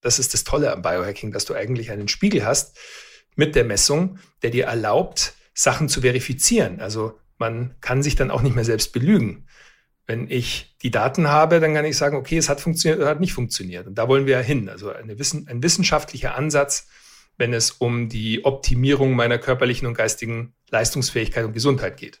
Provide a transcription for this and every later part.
Das ist das Tolle am Biohacking, dass du eigentlich einen Spiegel hast mit der Messung, der dir erlaubt, Sachen zu verifizieren. Also man kann sich dann auch nicht mehr selbst belügen. Wenn ich die Daten habe, dann kann ich sagen, okay, es hat funktioniert oder hat nicht funktioniert. Und da wollen wir ja hin. Also Wissen, ein wissenschaftlicher Ansatz, wenn es um die Optimierung meiner körperlichen und geistigen Leistungsfähigkeit und Gesundheit geht.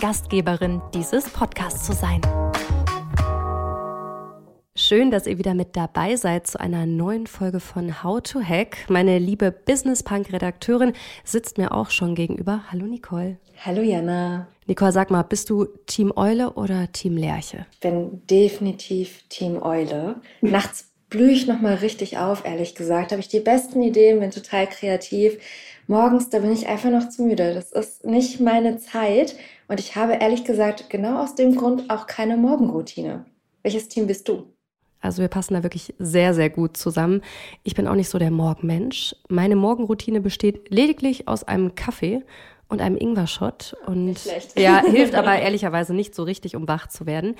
Gastgeberin dieses Podcasts zu sein. Schön, dass ihr wieder mit dabei seid zu einer neuen Folge von How to Hack. Meine liebe Business Punk Redakteurin sitzt mir auch schon gegenüber. Hallo Nicole. Hallo Jana. Nicole, sag mal, bist du Team Eule oder Team Lerche? Ich bin definitiv Team Eule. Nachts blühe ich nochmal richtig auf, ehrlich gesagt. Habe ich die besten Ideen, bin total kreativ. Morgens, da bin ich einfach noch zu müde. Das ist nicht meine Zeit. Und ich habe ehrlich gesagt genau aus dem Grund auch keine Morgenroutine. Welches Team bist du? Also wir passen da wirklich sehr, sehr gut zusammen. Ich bin auch nicht so der Morgenmensch. Meine Morgenroutine besteht lediglich aus einem Kaffee und einem Ingwer-Shot. Und ja, hilft aber ehrlicherweise nicht so richtig, um wach zu werden.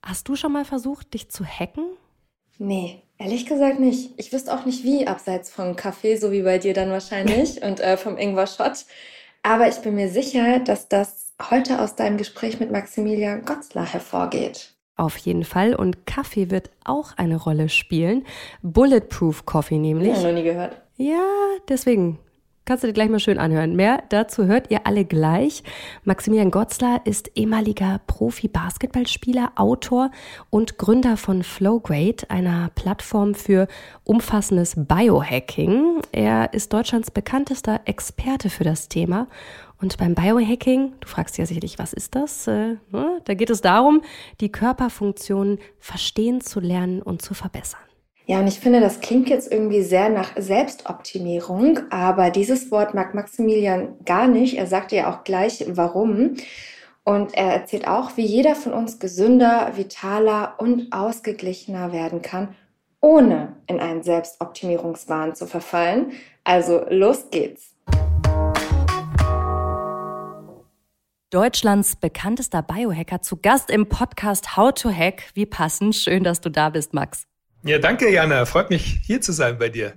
Hast du schon mal versucht, dich zu hacken? Nee, ehrlich gesagt nicht. Ich wüsste auch nicht wie, abseits vom Kaffee, so wie bei dir dann wahrscheinlich und äh, vom Ingwer-Shot. Aber ich bin mir sicher, dass das heute aus deinem Gespräch mit Maximilian Gotzler hervorgeht. Auf jeden Fall. Und Kaffee wird auch eine Rolle spielen. Bulletproof Coffee nämlich. Ja, noch nie gehört. Ja, deswegen Kannst du dir gleich mal schön anhören. Mehr dazu hört ihr alle gleich. Maximilian Gotzler ist ehemaliger Profi-Basketballspieler, Autor und Gründer von Flowgrade, einer Plattform für umfassendes Biohacking. Er ist Deutschlands bekanntester Experte für das Thema. Und beim Biohacking, du fragst ja sicherlich, was ist das? Äh, ne? Da geht es darum, die Körperfunktionen verstehen zu lernen und zu verbessern. Ja, und ich finde, das klingt jetzt irgendwie sehr nach Selbstoptimierung, aber dieses Wort mag Maximilian gar nicht. Er sagt ja auch gleich, warum. Und er erzählt auch, wie jeder von uns gesünder, vitaler und ausgeglichener werden kann, ohne in einen Selbstoptimierungswahn zu verfallen. Also los geht's. Deutschlands bekanntester Biohacker zu Gast im Podcast How to Hack. Wie passend. Schön, dass du da bist, Max. Ja, danke, Jana. Freut mich, hier zu sein bei dir.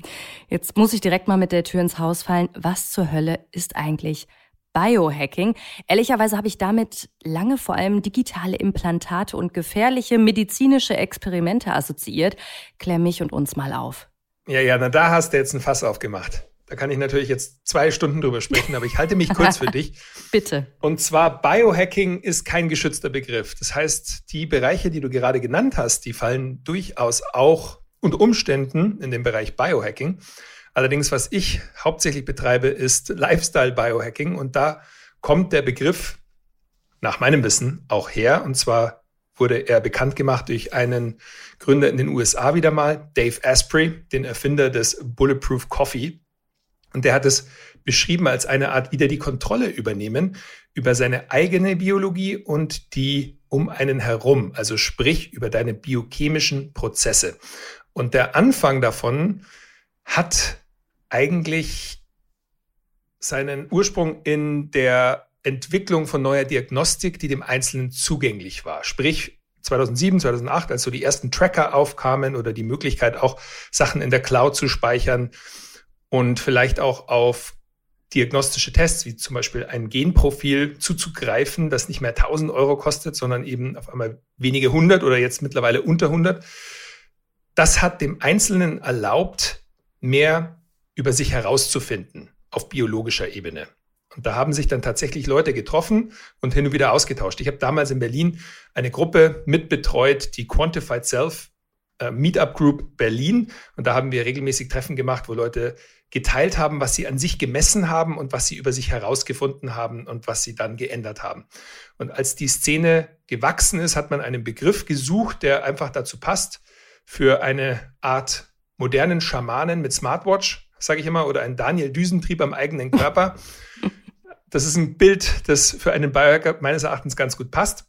Jetzt muss ich direkt mal mit der Tür ins Haus fallen. Was zur Hölle ist eigentlich Biohacking? Ehrlicherweise habe ich damit lange vor allem digitale Implantate und gefährliche medizinische Experimente assoziiert. Klär mich und uns mal auf. Ja, Jana, da hast du jetzt ein Fass aufgemacht. Da kann ich natürlich jetzt zwei Stunden drüber sprechen, aber ich halte mich kurz für dich. Bitte. Und zwar Biohacking ist kein geschützter Begriff. Das heißt, die Bereiche, die du gerade genannt hast, die fallen durchaus auch unter Umständen in den Bereich Biohacking. Allerdings, was ich hauptsächlich betreibe, ist Lifestyle Biohacking und da kommt der Begriff nach meinem Wissen auch her. Und zwar wurde er bekannt gemacht durch einen Gründer in den USA wieder mal, Dave Asprey, den Erfinder des Bulletproof Coffee. Und der hat es beschrieben als eine Art wieder die Kontrolle übernehmen über seine eigene Biologie und die um einen herum, also sprich über deine biochemischen Prozesse. Und der Anfang davon hat eigentlich seinen Ursprung in der Entwicklung von neuer Diagnostik, die dem Einzelnen zugänglich war. Sprich, 2007, 2008, als so die ersten Tracker aufkamen oder die Möglichkeit auch Sachen in der Cloud zu speichern, und vielleicht auch auf diagnostische Tests, wie zum Beispiel ein Genprofil zuzugreifen, das nicht mehr 1000 Euro kostet, sondern eben auf einmal wenige hundert oder jetzt mittlerweile unter 100. Das hat dem Einzelnen erlaubt, mehr über sich herauszufinden auf biologischer Ebene. Und da haben sich dann tatsächlich Leute getroffen und hin und wieder ausgetauscht. Ich habe damals in Berlin eine Gruppe mitbetreut, die Quantified Self äh, Meetup Group Berlin. Und da haben wir regelmäßig Treffen gemacht, wo Leute geteilt haben, was sie an sich gemessen haben und was sie über sich herausgefunden haben und was sie dann geändert haben. Und als die Szene gewachsen ist, hat man einen Begriff gesucht, der einfach dazu passt. für eine Art modernen Schamanen mit Smartwatch, sage ich immer, oder ein Daniel Düsentrieb am eigenen Körper. Das ist ein Bild, das für einen Biohacker meines Erachtens ganz gut passt.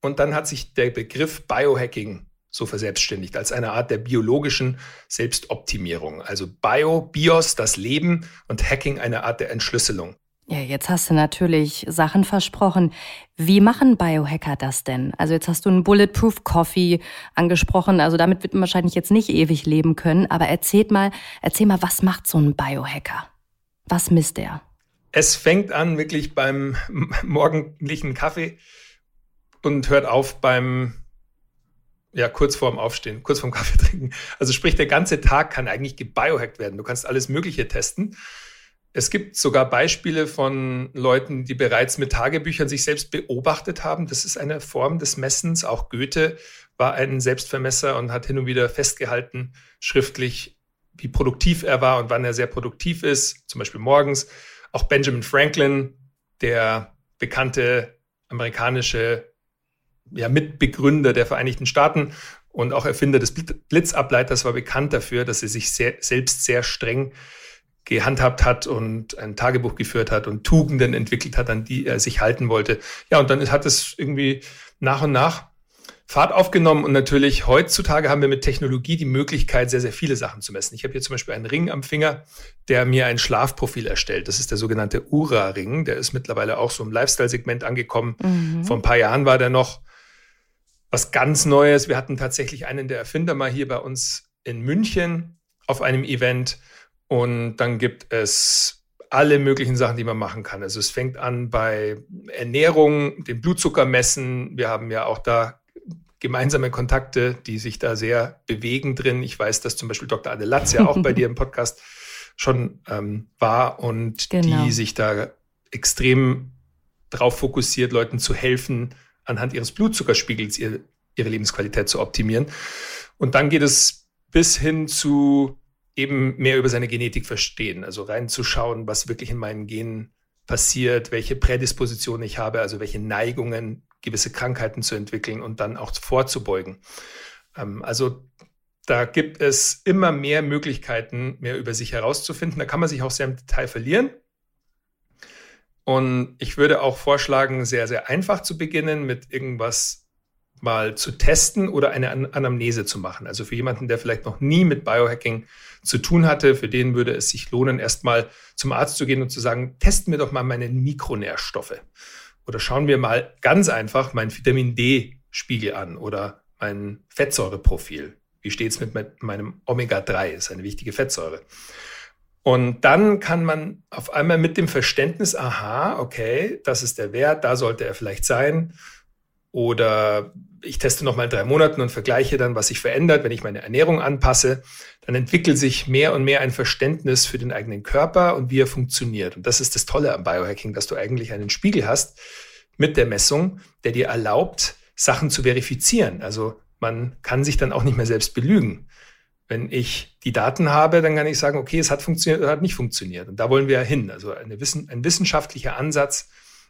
Und dann hat sich der Begriff Biohacking so verselbstständigt als eine Art der biologischen Selbstoptimierung. Also Bio, Bios, das Leben und Hacking eine Art der Entschlüsselung. Ja, jetzt hast du natürlich Sachen versprochen. Wie machen Biohacker das denn? Also jetzt hast du einen Bulletproof Coffee angesprochen. Also damit wird man wahrscheinlich jetzt nicht ewig leben können. Aber erzähl mal, erzähl mal, was macht so ein Biohacker? Was misst er? Es fängt an wirklich beim morgendlichen Kaffee und hört auf beim ja, kurz vorm Aufstehen, kurz vorm Kaffee trinken. Also sprich, der ganze Tag kann eigentlich gebiohackt werden. Du kannst alles Mögliche testen. Es gibt sogar Beispiele von Leuten, die bereits mit Tagebüchern sich selbst beobachtet haben. Das ist eine Form des Messens. Auch Goethe war ein Selbstvermesser und hat hin und wieder festgehalten, schriftlich, wie produktiv er war und wann er sehr produktiv ist, zum Beispiel morgens. Auch Benjamin Franklin, der bekannte amerikanische ja, Mitbegründer der Vereinigten Staaten und auch Erfinder des Blitzableiters, war bekannt dafür, dass er sich sehr, selbst sehr streng gehandhabt hat und ein Tagebuch geführt hat und Tugenden entwickelt hat, an die er sich halten wollte. Ja, und dann hat es irgendwie nach und nach Fahrt aufgenommen und natürlich heutzutage haben wir mit Technologie die Möglichkeit, sehr, sehr viele Sachen zu messen. Ich habe hier zum Beispiel einen Ring am Finger, der mir ein Schlafprofil erstellt. Das ist der sogenannte Ura-Ring. Der ist mittlerweile auch so im Lifestyle-Segment angekommen. Mhm. Vor ein paar Jahren war der noch was ganz Neues. Wir hatten tatsächlich einen der Erfinder mal hier bei uns in München auf einem Event. Und dann gibt es alle möglichen Sachen, die man machen kann. Also es fängt an bei Ernährung, den Blutzucker messen. Wir haben ja auch da gemeinsame Kontakte, die sich da sehr bewegen drin. Ich weiß, dass zum Beispiel Dr. Adelatz ja auch bei dir im Podcast schon ähm, war und genau. die sich da extrem drauf fokussiert, Leuten zu helfen, anhand ihres Blutzuckerspiegels ihr, ihre Lebensqualität zu optimieren. Und dann geht es bis hin zu eben mehr über seine Genetik verstehen, also reinzuschauen, was wirklich in meinen Genen passiert, welche Prädispositionen ich habe, also welche Neigungen, gewisse Krankheiten zu entwickeln und dann auch vorzubeugen. Ähm, also da gibt es immer mehr Möglichkeiten, mehr über sich herauszufinden. Da kann man sich auch sehr im Detail verlieren. Und ich würde auch vorschlagen, sehr, sehr einfach zu beginnen mit irgendwas mal zu testen oder eine Anamnese zu machen. Also für jemanden, der vielleicht noch nie mit Biohacking zu tun hatte, für den würde es sich lohnen, erstmal zum Arzt zu gehen und zu sagen, testen wir doch mal meine Mikronährstoffe. Oder schauen wir mal ganz einfach meinen Vitamin D-Spiegel an oder mein Fettsäureprofil. Wie steht es mit meinem Omega-3? Das ist eine wichtige Fettsäure. Und dann kann man auf einmal mit dem Verständnis, aha, okay, das ist der Wert, da sollte er vielleicht sein. Oder ich teste noch mal drei Monate und vergleiche dann, was sich verändert, wenn ich meine Ernährung anpasse. Dann entwickelt sich mehr und mehr ein Verständnis für den eigenen Körper und wie er funktioniert. Und das ist das Tolle am Biohacking, dass du eigentlich einen Spiegel hast mit der Messung, der dir erlaubt, Sachen zu verifizieren. Also man kann sich dann auch nicht mehr selbst belügen. Wenn ich die Daten habe, dann kann ich sagen, okay, es hat funktioniert oder hat nicht funktioniert. Und da wollen wir ja hin. Also Wissen, ein wissenschaftlicher Ansatz,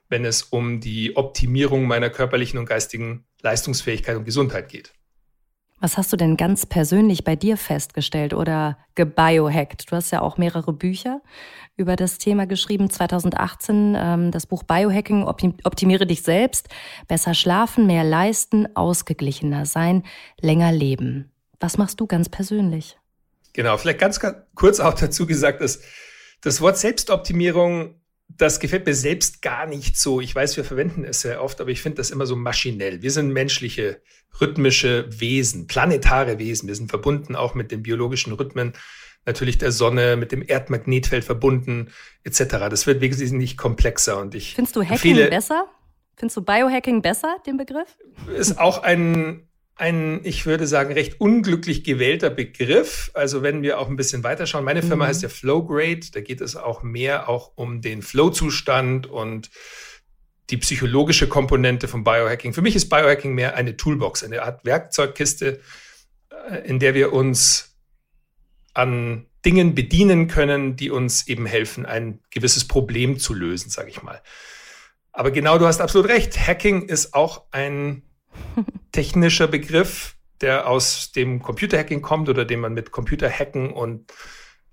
wenn es um die Optimierung meiner körperlichen und geistigen Leistungsfähigkeit und Gesundheit geht. Was hast du denn ganz persönlich bei dir festgestellt oder gebiohackt? Du hast ja auch mehrere Bücher über das Thema geschrieben. 2018 ähm, das Buch Biohacking, Optimiere dich selbst, besser schlafen, mehr leisten, ausgeglichener sein, länger leben. Was machst du ganz persönlich? Genau, vielleicht ganz, ganz kurz auch dazu gesagt, dass das Wort Selbstoptimierung, das gefällt mir selbst gar nicht so. Ich weiß, wir verwenden es sehr oft, aber ich finde das immer so maschinell. Wir sind menschliche, rhythmische Wesen, planetare Wesen. Wir sind verbunden auch mit den biologischen Rhythmen natürlich der Sonne, mit dem Erdmagnetfeld verbunden, etc. Das wird wesentlich komplexer und ich. Findest du Hacking besser? Findest du Biohacking besser, den Begriff? Ist auch ein ein, ich würde sagen, recht unglücklich gewählter Begriff. Also wenn wir auch ein bisschen weiterschauen, meine Firma mhm. heißt ja Flowgrade, da geht es auch mehr auch um den Flow-Zustand und die psychologische Komponente von Biohacking. Für mich ist Biohacking mehr eine Toolbox, eine Art Werkzeugkiste, äh, in der wir uns an Dingen bedienen können, die uns eben helfen, ein gewisses Problem zu lösen, sage ich mal. Aber genau, du hast absolut recht. Hacking ist auch ein technischer Begriff, der aus dem Computerhacking kommt oder den man mit Computerhacken und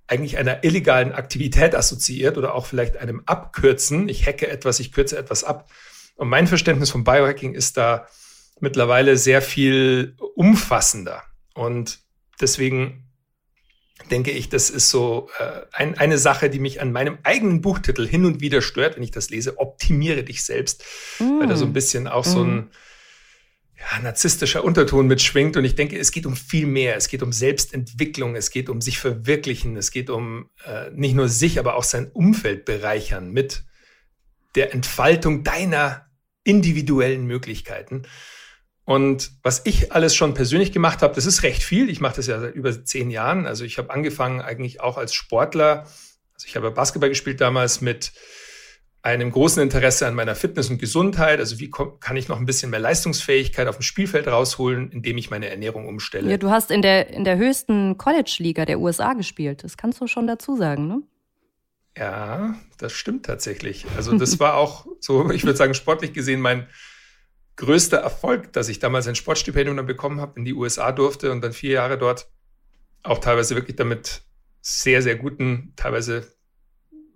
eigentlich einer illegalen Aktivität assoziiert oder auch vielleicht einem Abkürzen. Ich hacke etwas, ich kürze etwas ab. Und mein Verständnis von Biohacking ist da mittlerweile sehr viel umfassender. Und deswegen denke ich, das ist so äh, ein, eine Sache, die mich an meinem eigenen Buchtitel hin und wieder stört, wenn ich das lese, optimiere dich selbst, mm. weil da so ein bisschen auch mm. so ein mm. Ja, narzisstischer Unterton mitschwingt. Und ich denke, es geht um viel mehr. Es geht um Selbstentwicklung, es geht um sich verwirklichen, es geht um äh, nicht nur sich, aber auch sein Umfeld bereichern mit der Entfaltung deiner individuellen Möglichkeiten. Und was ich alles schon persönlich gemacht habe, das ist recht viel. Ich mache das ja seit über zehn Jahren. Also ich habe angefangen eigentlich auch als Sportler. Also ich habe Basketball gespielt damals mit einem großen Interesse an meiner Fitness und Gesundheit. Also wie kann ich noch ein bisschen mehr Leistungsfähigkeit auf dem Spielfeld rausholen, indem ich meine Ernährung umstelle. Ja, du hast in der, in der höchsten College-Liga der USA gespielt. Das kannst du schon dazu sagen, ne? Ja, das stimmt tatsächlich. Also das war auch so, ich würde sagen, sportlich gesehen mein größter Erfolg, dass ich damals ein Sportstipendium dann bekommen habe, in die USA durfte und dann vier Jahre dort auch teilweise wirklich damit sehr, sehr guten, teilweise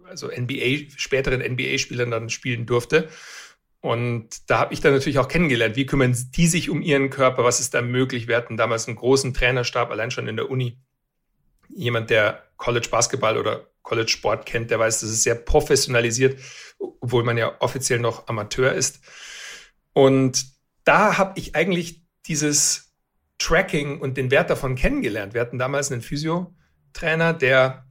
also NBA, späteren NBA-Spielern dann spielen durfte. Und da habe ich dann natürlich auch kennengelernt, wie kümmern die sich um ihren Körper, was ist da möglich. Wir hatten damals einen großen Trainerstab, allein schon in der Uni. Jemand, der College Basketball oder College Sport kennt, der weiß, das ist sehr professionalisiert, obwohl man ja offiziell noch Amateur ist. Und da habe ich eigentlich dieses Tracking und den Wert davon kennengelernt. Wir hatten damals einen Physiotrainer, der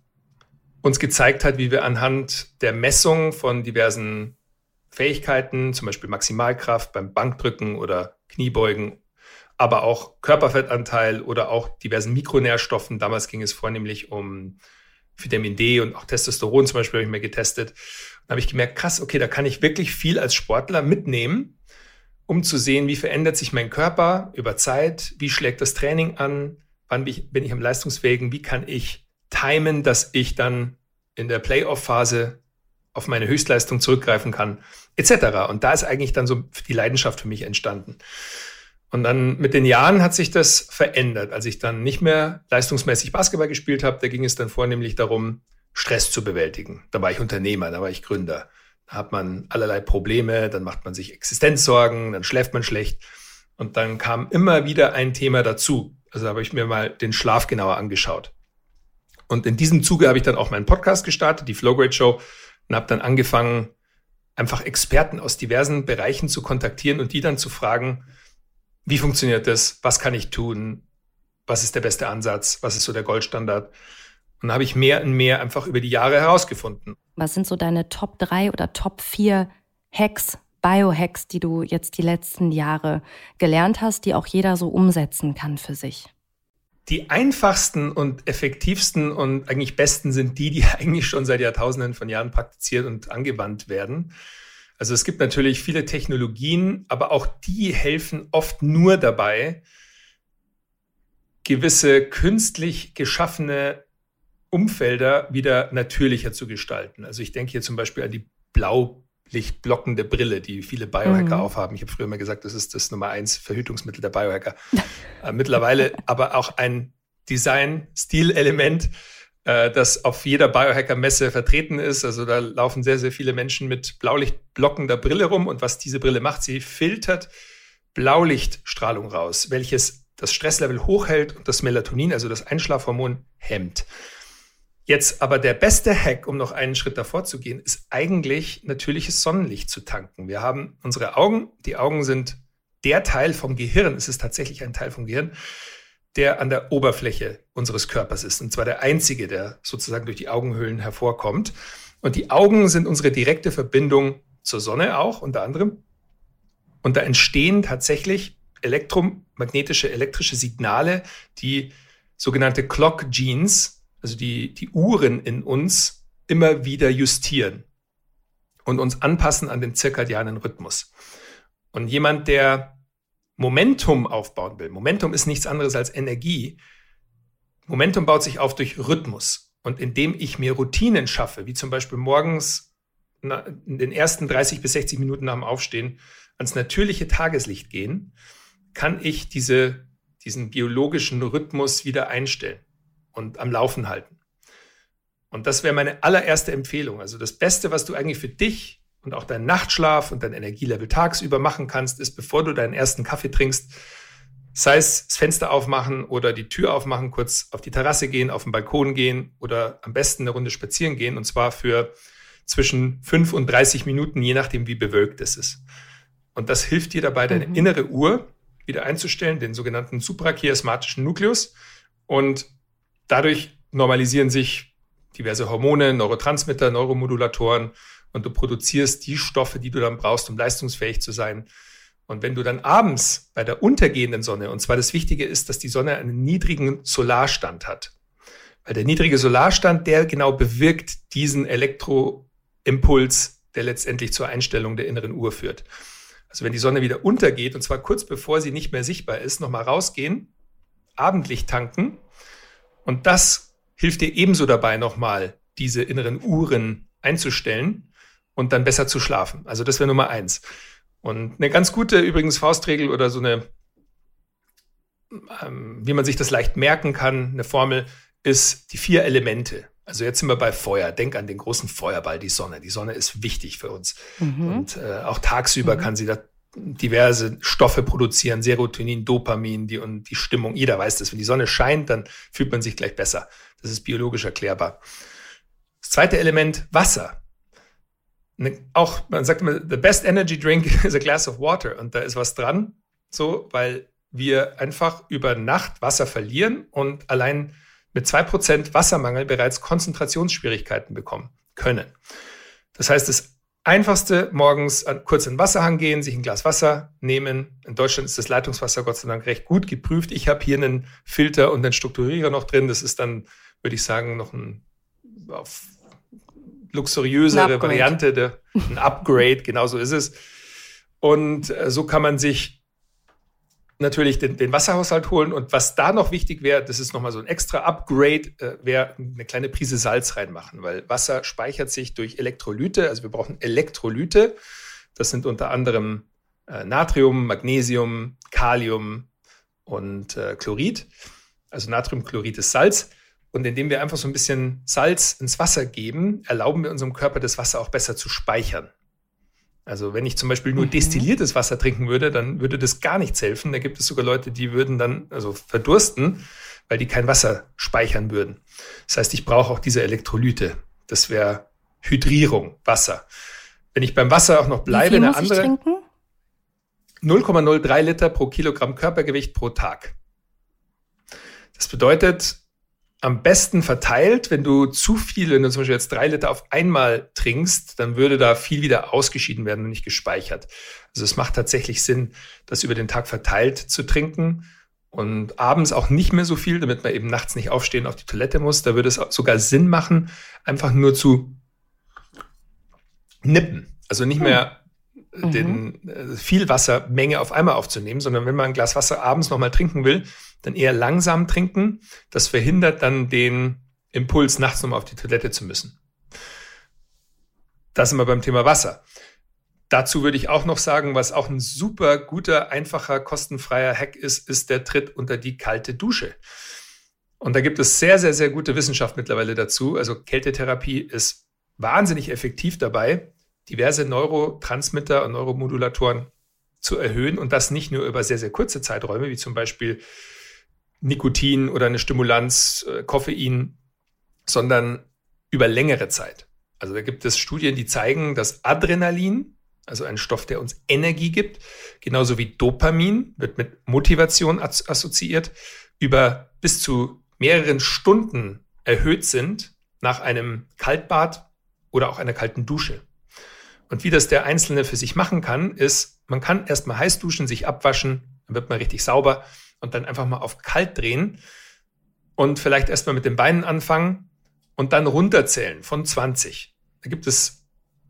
uns gezeigt hat, wie wir anhand der Messung von diversen Fähigkeiten, zum Beispiel Maximalkraft beim Bankdrücken oder Kniebeugen, aber auch Körperfettanteil oder auch diversen Mikronährstoffen. Damals ging es vornehmlich um Vitamin D und auch Testosteron zum Beispiel habe ich mir getestet. Da habe ich gemerkt, krass, okay, da kann ich wirklich viel als Sportler mitnehmen um zu sehen, wie verändert sich mein Körper über Zeit, wie schlägt das Training an, wann bin ich, bin ich am leistungsfähigen, wie kann ich timen, dass ich dann in der Playoff-Phase auf meine Höchstleistung zurückgreifen kann, etc. Und da ist eigentlich dann so die Leidenschaft für mich entstanden. Und dann mit den Jahren hat sich das verändert. Als ich dann nicht mehr leistungsmäßig Basketball gespielt habe, da ging es dann vornehmlich darum, Stress zu bewältigen. Da war ich Unternehmer, da war ich Gründer hat man allerlei Probleme, dann macht man sich Existenzsorgen, dann schläft man schlecht. Und dann kam immer wieder ein Thema dazu. Also habe ich mir mal den Schlaf genauer angeschaut. Und in diesem Zuge habe ich dann auch meinen Podcast gestartet, die Flowgrade Show, und habe dann angefangen, einfach Experten aus diversen Bereichen zu kontaktieren und die dann zu fragen, wie funktioniert das? Was kann ich tun? Was ist der beste Ansatz? Was ist so der Goldstandard? Und habe ich mehr und mehr einfach über die Jahre herausgefunden. Was sind so deine Top 3 oder Top 4 Hacks, Biohacks, die du jetzt die letzten Jahre gelernt hast, die auch jeder so umsetzen kann für sich? Die einfachsten und effektivsten und eigentlich besten sind die, die eigentlich schon seit Jahrtausenden von Jahren praktiziert und angewandt werden. Also es gibt natürlich viele Technologien, aber auch die helfen oft nur dabei, gewisse künstlich geschaffene Umfelder wieder natürlicher zu gestalten. Also ich denke hier zum Beispiel an die blaulichtblockende Brille, die viele Biohacker mhm. aufhaben. Ich habe früher mal gesagt, das ist das Nummer eins Verhütungsmittel der Biohacker. äh, mittlerweile aber auch ein Design-Stil-Element, äh, das auf jeder Biohacker-Messe vertreten ist. Also da laufen sehr, sehr viele Menschen mit blaulichtblockender Brille rum. Und was diese Brille macht, sie filtert Blaulichtstrahlung raus, welches das Stresslevel hochhält und das Melatonin, also das Einschlafhormon, hemmt. Jetzt aber der beste Hack, um noch einen Schritt davor zu gehen, ist eigentlich natürliches Sonnenlicht zu tanken. Wir haben unsere Augen. Die Augen sind der Teil vom Gehirn, es ist tatsächlich ein Teil vom Gehirn, der an der Oberfläche unseres Körpers ist. Und zwar der einzige, der sozusagen durch die Augenhöhlen hervorkommt. Und die Augen sind unsere direkte Verbindung zur Sonne auch, unter anderem. Und da entstehen tatsächlich elektromagnetische, elektrische Signale, die sogenannte Clock Genes also die, die Uhren in uns immer wieder justieren und uns anpassen an den zirkadianen Rhythmus. Und jemand, der Momentum aufbauen will, Momentum ist nichts anderes als Energie. Momentum baut sich auf durch Rhythmus. Und indem ich mir Routinen schaffe, wie zum Beispiel morgens in den ersten 30 bis 60 Minuten nach dem Aufstehen ans natürliche Tageslicht gehen, kann ich diese diesen biologischen Rhythmus wieder einstellen und am Laufen halten. Und das wäre meine allererste Empfehlung. Also das Beste, was du eigentlich für dich und auch deinen Nachtschlaf und dein Energielevel tagsüber machen kannst, ist, bevor du deinen ersten Kaffee trinkst, sei es das Fenster aufmachen oder die Tür aufmachen, kurz auf die Terrasse gehen, auf den Balkon gehen oder am besten eine Runde spazieren gehen und zwar für zwischen 5 und 30 Minuten, je nachdem, wie bewölkt es ist. Und das hilft dir dabei, deine mhm. innere Uhr wieder einzustellen, den sogenannten suprachiasmatischen Nukleus. Und dadurch normalisieren sich diverse Hormone, Neurotransmitter, Neuromodulatoren und du produzierst die Stoffe, die du dann brauchst, um leistungsfähig zu sein. Und wenn du dann abends bei der untergehenden Sonne, und zwar das Wichtige ist, dass die Sonne einen niedrigen Solarstand hat. Weil der niedrige Solarstand, der genau bewirkt diesen Elektroimpuls, der letztendlich zur Einstellung der inneren Uhr führt. Also wenn die Sonne wieder untergeht, und zwar kurz bevor sie nicht mehr sichtbar ist, nochmal rausgehen, Abendlicht tanken. Und das hilft dir ebenso dabei, nochmal diese inneren Uhren einzustellen und dann besser zu schlafen. Also das wäre Nummer eins. Und eine ganz gute übrigens Faustregel oder so eine, ähm, wie man sich das leicht merken kann, eine Formel ist die vier Elemente. Also jetzt sind wir bei Feuer. Denk an den großen Feuerball, die Sonne. Die Sonne ist wichtig für uns. Mhm. Und äh, auch tagsüber mhm. kann sie da diverse Stoffe produzieren, Serotonin, Dopamin, die und die Stimmung. Jeder weiß das. Wenn die Sonne scheint, dann fühlt man sich gleich besser. Das ist biologisch erklärbar. Das zweite Element, Wasser ne, auch, man sagt immer, the best energy drink is a glass of water. Und da ist was dran, so, weil wir einfach über Nacht Wasser verlieren und allein mit zwei Prozent Wassermangel bereits Konzentrationsschwierigkeiten bekommen können. Das heißt, das Einfachste morgens kurz in den Wasserhang gehen, sich ein Glas Wasser nehmen. In Deutschland ist das Leitungswasser Gott sei Dank recht gut geprüft. Ich habe hier einen Filter und einen Strukturierer noch drin. Das ist dann, würde ich sagen, noch ein auf luxuriösere Variante, der, ein Upgrade, genau so ist es. Und äh, so kann man sich natürlich den, den, Wasserhaushalt holen. Und was da noch wichtig wäre, das ist nochmal so ein extra Upgrade, äh, wäre eine kleine Prise Salz reinmachen, weil Wasser speichert sich durch Elektrolyte. Also wir brauchen Elektrolyte. Das sind unter anderem äh, Natrium, Magnesium, Kalium und äh, Chlorid. Also Natriumchlorid ist Salz. Und indem wir einfach so ein bisschen Salz ins Wasser geben, erlauben wir unserem Körper, das Wasser auch besser zu speichern. Also wenn ich zum Beispiel nur mhm. destilliertes Wasser trinken würde, dann würde das gar nichts helfen. Da gibt es sogar Leute, die würden dann also verdursten, weil die kein Wasser speichern würden. Das heißt, ich brauche auch diese Elektrolyte. Das wäre Hydrierung, Wasser. Wenn ich beim Wasser auch noch bleibe, eine andere 0,03 Liter pro Kilogramm Körpergewicht pro Tag. Das bedeutet, am besten verteilt. Wenn du zu viel, wenn du zum Beispiel jetzt drei Liter auf einmal trinkst, dann würde da viel wieder ausgeschieden werden und nicht gespeichert. Also es macht tatsächlich Sinn, das über den Tag verteilt zu trinken und abends auch nicht mehr so viel, damit man eben nachts nicht aufstehen auf die Toilette muss. Da würde es sogar Sinn machen, einfach nur zu nippen. Also nicht mehr mhm. den äh, viel Wassermenge auf einmal aufzunehmen, sondern wenn man ein Glas Wasser abends nochmal trinken will, dann eher langsam trinken. Das verhindert dann den Impuls, nachts nochmal auf die Toilette zu müssen. Das sind wir beim Thema Wasser. Dazu würde ich auch noch sagen, was auch ein super guter, einfacher, kostenfreier Hack ist, ist der Tritt unter die kalte Dusche. Und da gibt es sehr, sehr, sehr gute Wissenschaft mittlerweile dazu. Also Kältetherapie ist wahnsinnig effektiv dabei, diverse Neurotransmitter und Neuromodulatoren zu erhöhen und das nicht nur über sehr, sehr kurze Zeiträume, wie zum Beispiel Nikotin oder eine Stimulanz, äh, Koffein, sondern über längere Zeit. Also da gibt es Studien, die zeigen, dass Adrenalin, also ein Stoff, der uns Energie gibt, genauso wie Dopamin, wird mit Motivation assoziiert, über bis zu mehreren Stunden erhöht sind nach einem Kaltbad oder auch einer kalten Dusche. Und wie das der Einzelne für sich machen kann, ist, man kann erstmal heiß duschen, sich abwaschen, dann wird man richtig sauber und dann einfach mal auf kalt drehen und vielleicht erstmal mit den Beinen anfangen und dann runterzählen von 20. Da gibt es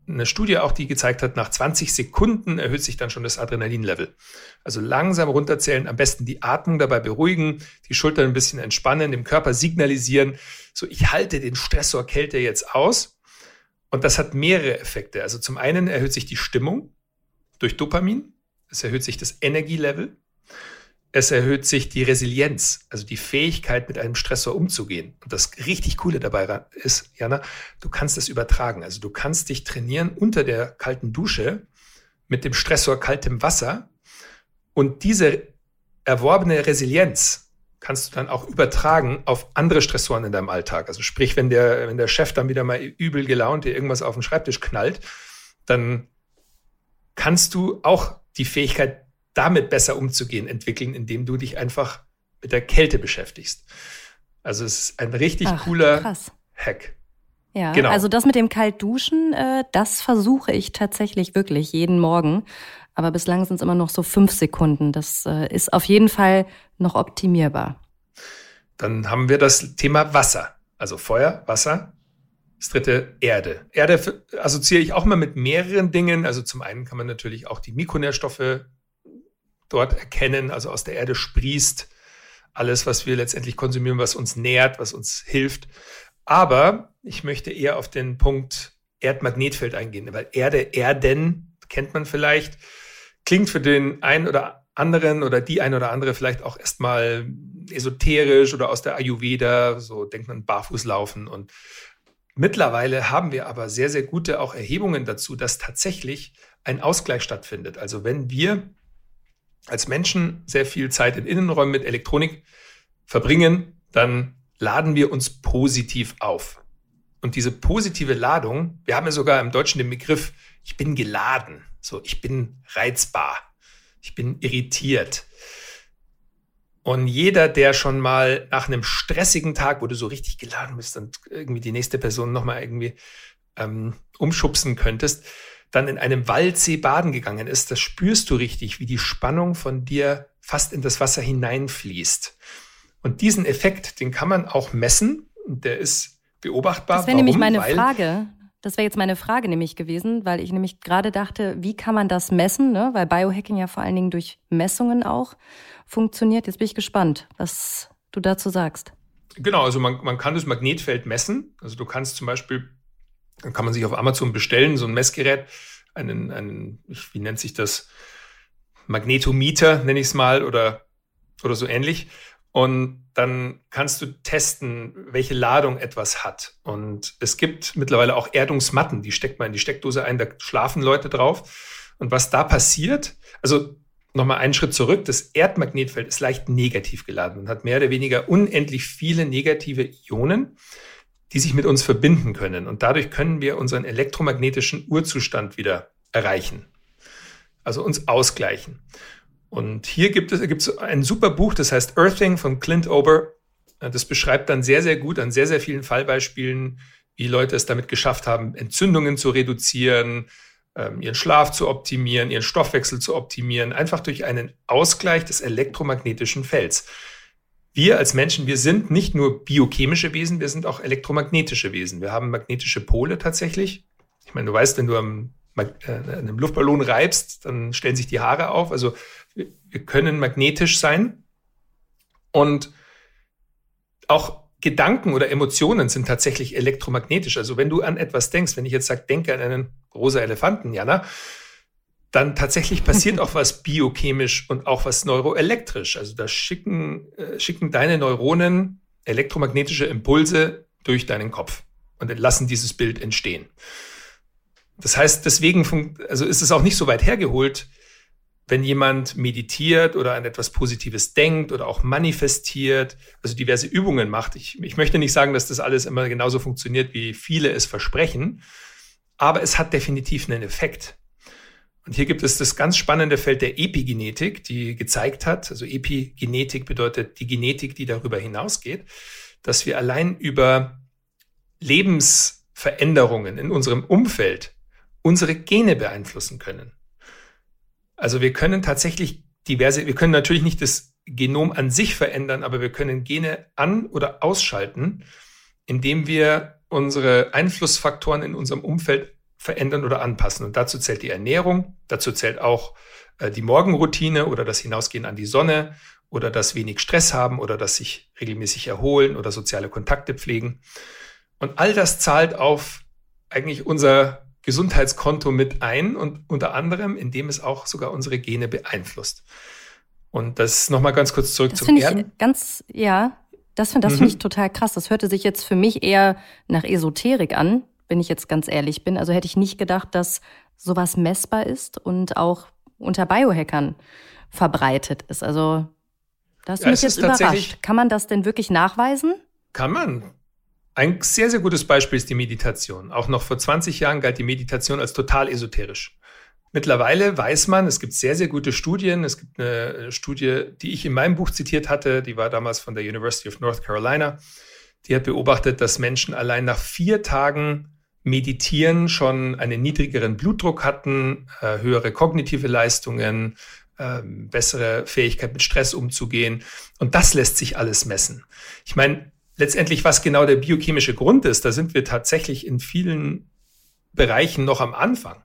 eine Studie auch, die gezeigt hat, nach 20 Sekunden erhöht sich dann schon das Adrenalinlevel. Also langsam runterzählen, am besten die Atmung dabei beruhigen, die Schultern ein bisschen entspannen, dem Körper signalisieren, so ich halte den Stressor Kälte jetzt aus. Und das hat mehrere Effekte. Also zum einen erhöht sich die Stimmung durch Dopamin, es erhöht sich das Energielevel es erhöht sich die Resilienz, also die Fähigkeit, mit einem Stressor umzugehen. Und das richtig Coole dabei ist, Jana, du kannst es übertragen. Also du kannst dich trainieren unter der kalten Dusche mit dem Stressor kaltem Wasser und diese erworbene Resilienz kannst du dann auch übertragen auf andere Stressoren in deinem Alltag. Also sprich, wenn der, wenn der Chef dann wieder mal übel gelaunt dir irgendwas auf den Schreibtisch knallt, dann kannst du auch die Fähigkeit damit besser umzugehen, entwickeln, indem du dich einfach mit der Kälte beschäftigst. Also es ist ein richtig Ach, cooler krass. Hack. Ja, genau. also das mit dem Kaltduschen, äh, das versuche ich tatsächlich wirklich jeden Morgen. Aber bislang sind es immer noch so fünf Sekunden. Das äh, ist auf jeden Fall noch optimierbar. Dann haben wir das Thema Wasser. Also Feuer, Wasser. Das dritte Erde. Erde assoziiere ich auch mal mit mehreren Dingen. Also zum einen kann man natürlich auch die Mikronährstoffe dort erkennen, also aus der Erde sprießt alles, was wir letztendlich konsumieren, was uns nährt, was uns hilft. Aber ich möchte eher auf den Punkt Erdmagnetfeld eingehen, weil Erde, Erden kennt man vielleicht, klingt für den einen oder anderen oder die ein oder andere vielleicht auch erstmal esoterisch oder aus der Ayurveda, so denkt man Barfußlaufen und Mittlerweile haben wir aber sehr, sehr gute auch Erhebungen dazu, dass tatsächlich ein Ausgleich stattfindet. Also wenn wir als Menschen sehr viel Zeit in Innenräumen mit Elektronik verbringen, dann laden wir uns positiv auf. Und diese positive Ladung, wir haben ja sogar im Deutschen den Begriff, ich bin geladen, so ich bin reizbar, ich bin irritiert. Und jeder, der schon mal nach einem stressigen Tag, wo du so richtig geladen bist und irgendwie die nächste Person nochmal irgendwie ähm, umschubsen könntest, dann in einem Waldsee baden gegangen ist, das spürst du richtig, wie die Spannung von dir fast in das Wasser hineinfließt. Und diesen Effekt, den kann man auch messen der ist beobachtbar. Das wäre nämlich meine weil Frage. Das wäre jetzt meine Frage nämlich gewesen, weil ich nämlich gerade dachte, wie kann man das messen? Ne? Weil Biohacking ja vor allen Dingen durch Messungen auch funktioniert. Jetzt bin ich gespannt, was du dazu sagst. Genau, also man, man kann das Magnetfeld messen. Also du kannst zum Beispiel dann kann man sich auf Amazon bestellen, so ein Messgerät, einen, einen wie nennt sich das? Magnetometer, nenne ich es mal, oder, oder so ähnlich. Und dann kannst du testen, welche Ladung etwas hat. Und es gibt mittlerweile auch Erdungsmatten, die steckt man in die Steckdose ein, da schlafen Leute drauf. Und was da passiert, also nochmal einen Schritt zurück, das Erdmagnetfeld ist leicht negativ geladen und hat mehr oder weniger unendlich viele negative Ionen die sich mit uns verbinden können. Und dadurch können wir unseren elektromagnetischen Urzustand wieder erreichen. Also uns ausgleichen. Und hier gibt es, gibt es ein super Buch, das heißt Earthing von Clint Ober. Das beschreibt dann sehr, sehr gut an sehr, sehr vielen Fallbeispielen, wie Leute es damit geschafft haben, Entzündungen zu reduzieren, ähm, ihren Schlaf zu optimieren, ihren Stoffwechsel zu optimieren, einfach durch einen Ausgleich des elektromagnetischen Felds wir als Menschen, wir sind nicht nur biochemische Wesen, wir sind auch elektromagnetische Wesen. Wir haben magnetische Pole tatsächlich. Ich meine, du weißt, wenn du am einem Luftballon reibst, dann stellen sich die Haare auf. Also wir können magnetisch sein. Und auch Gedanken oder Emotionen sind tatsächlich elektromagnetisch. Also wenn du an etwas denkst, wenn ich jetzt sage, denke an einen rosa Elefanten, Jana, dann tatsächlich passiert auch was biochemisch und auch was neuroelektrisch. Also da schicken, äh, schicken deine Neuronen elektromagnetische Impulse durch deinen Kopf und lassen dieses Bild entstehen. Das heißt, deswegen also ist es auch nicht so weit hergeholt, wenn jemand meditiert oder an etwas Positives denkt oder auch manifestiert, also diverse Übungen macht. Ich, ich möchte nicht sagen, dass das alles immer genauso funktioniert, wie viele es versprechen, aber es hat definitiv einen Effekt. Und hier gibt es das ganz spannende Feld der Epigenetik, die gezeigt hat, also Epigenetik bedeutet die Genetik, die darüber hinausgeht, dass wir allein über Lebensveränderungen in unserem Umfeld unsere Gene beeinflussen können. Also wir können tatsächlich diverse, wir können natürlich nicht das Genom an sich verändern, aber wir können Gene an- oder ausschalten, indem wir unsere Einflussfaktoren in unserem Umfeld verändern oder anpassen. Und dazu zählt die Ernährung, dazu zählt auch äh, die Morgenroutine oder das Hinausgehen an die Sonne oder das wenig Stress haben oder das sich regelmäßig erholen oder soziale Kontakte pflegen. Und all das zahlt auf eigentlich unser Gesundheitskonto mit ein und unter anderem, indem es auch sogar unsere Gene beeinflusst. Und das nochmal ganz kurz zurück das zum Erden. Ich ganz, ja, das, das mhm. finde ich total krass. Das hörte sich jetzt für mich eher nach Esoterik an, wenn ich jetzt ganz ehrlich bin. Also hätte ich nicht gedacht, dass sowas messbar ist und auch unter Biohackern verbreitet ist. Also das ja, mich jetzt überrascht. Kann man das denn wirklich nachweisen? Kann man. Ein sehr, sehr gutes Beispiel ist die Meditation. Auch noch vor 20 Jahren galt die Meditation als total esoterisch. Mittlerweile weiß man, es gibt sehr, sehr gute Studien. Es gibt eine Studie, die ich in meinem Buch zitiert hatte, die war damals von der University of North Carolina. Die hat beobachtet, dass Menschen allein nach vier Tagen Meditieren schon einen niedrigeren Blutdruck hatten, äh, höhere kognitive Leistungen, äh, bessere Fähigkeit mit Stress umzugehen. Und das lässt sich alles messen. Ich meine, letztendlich, was genau der biochemische Grund ist, da sind wir tatsächlich in vielen Bereichen noch am Anfang.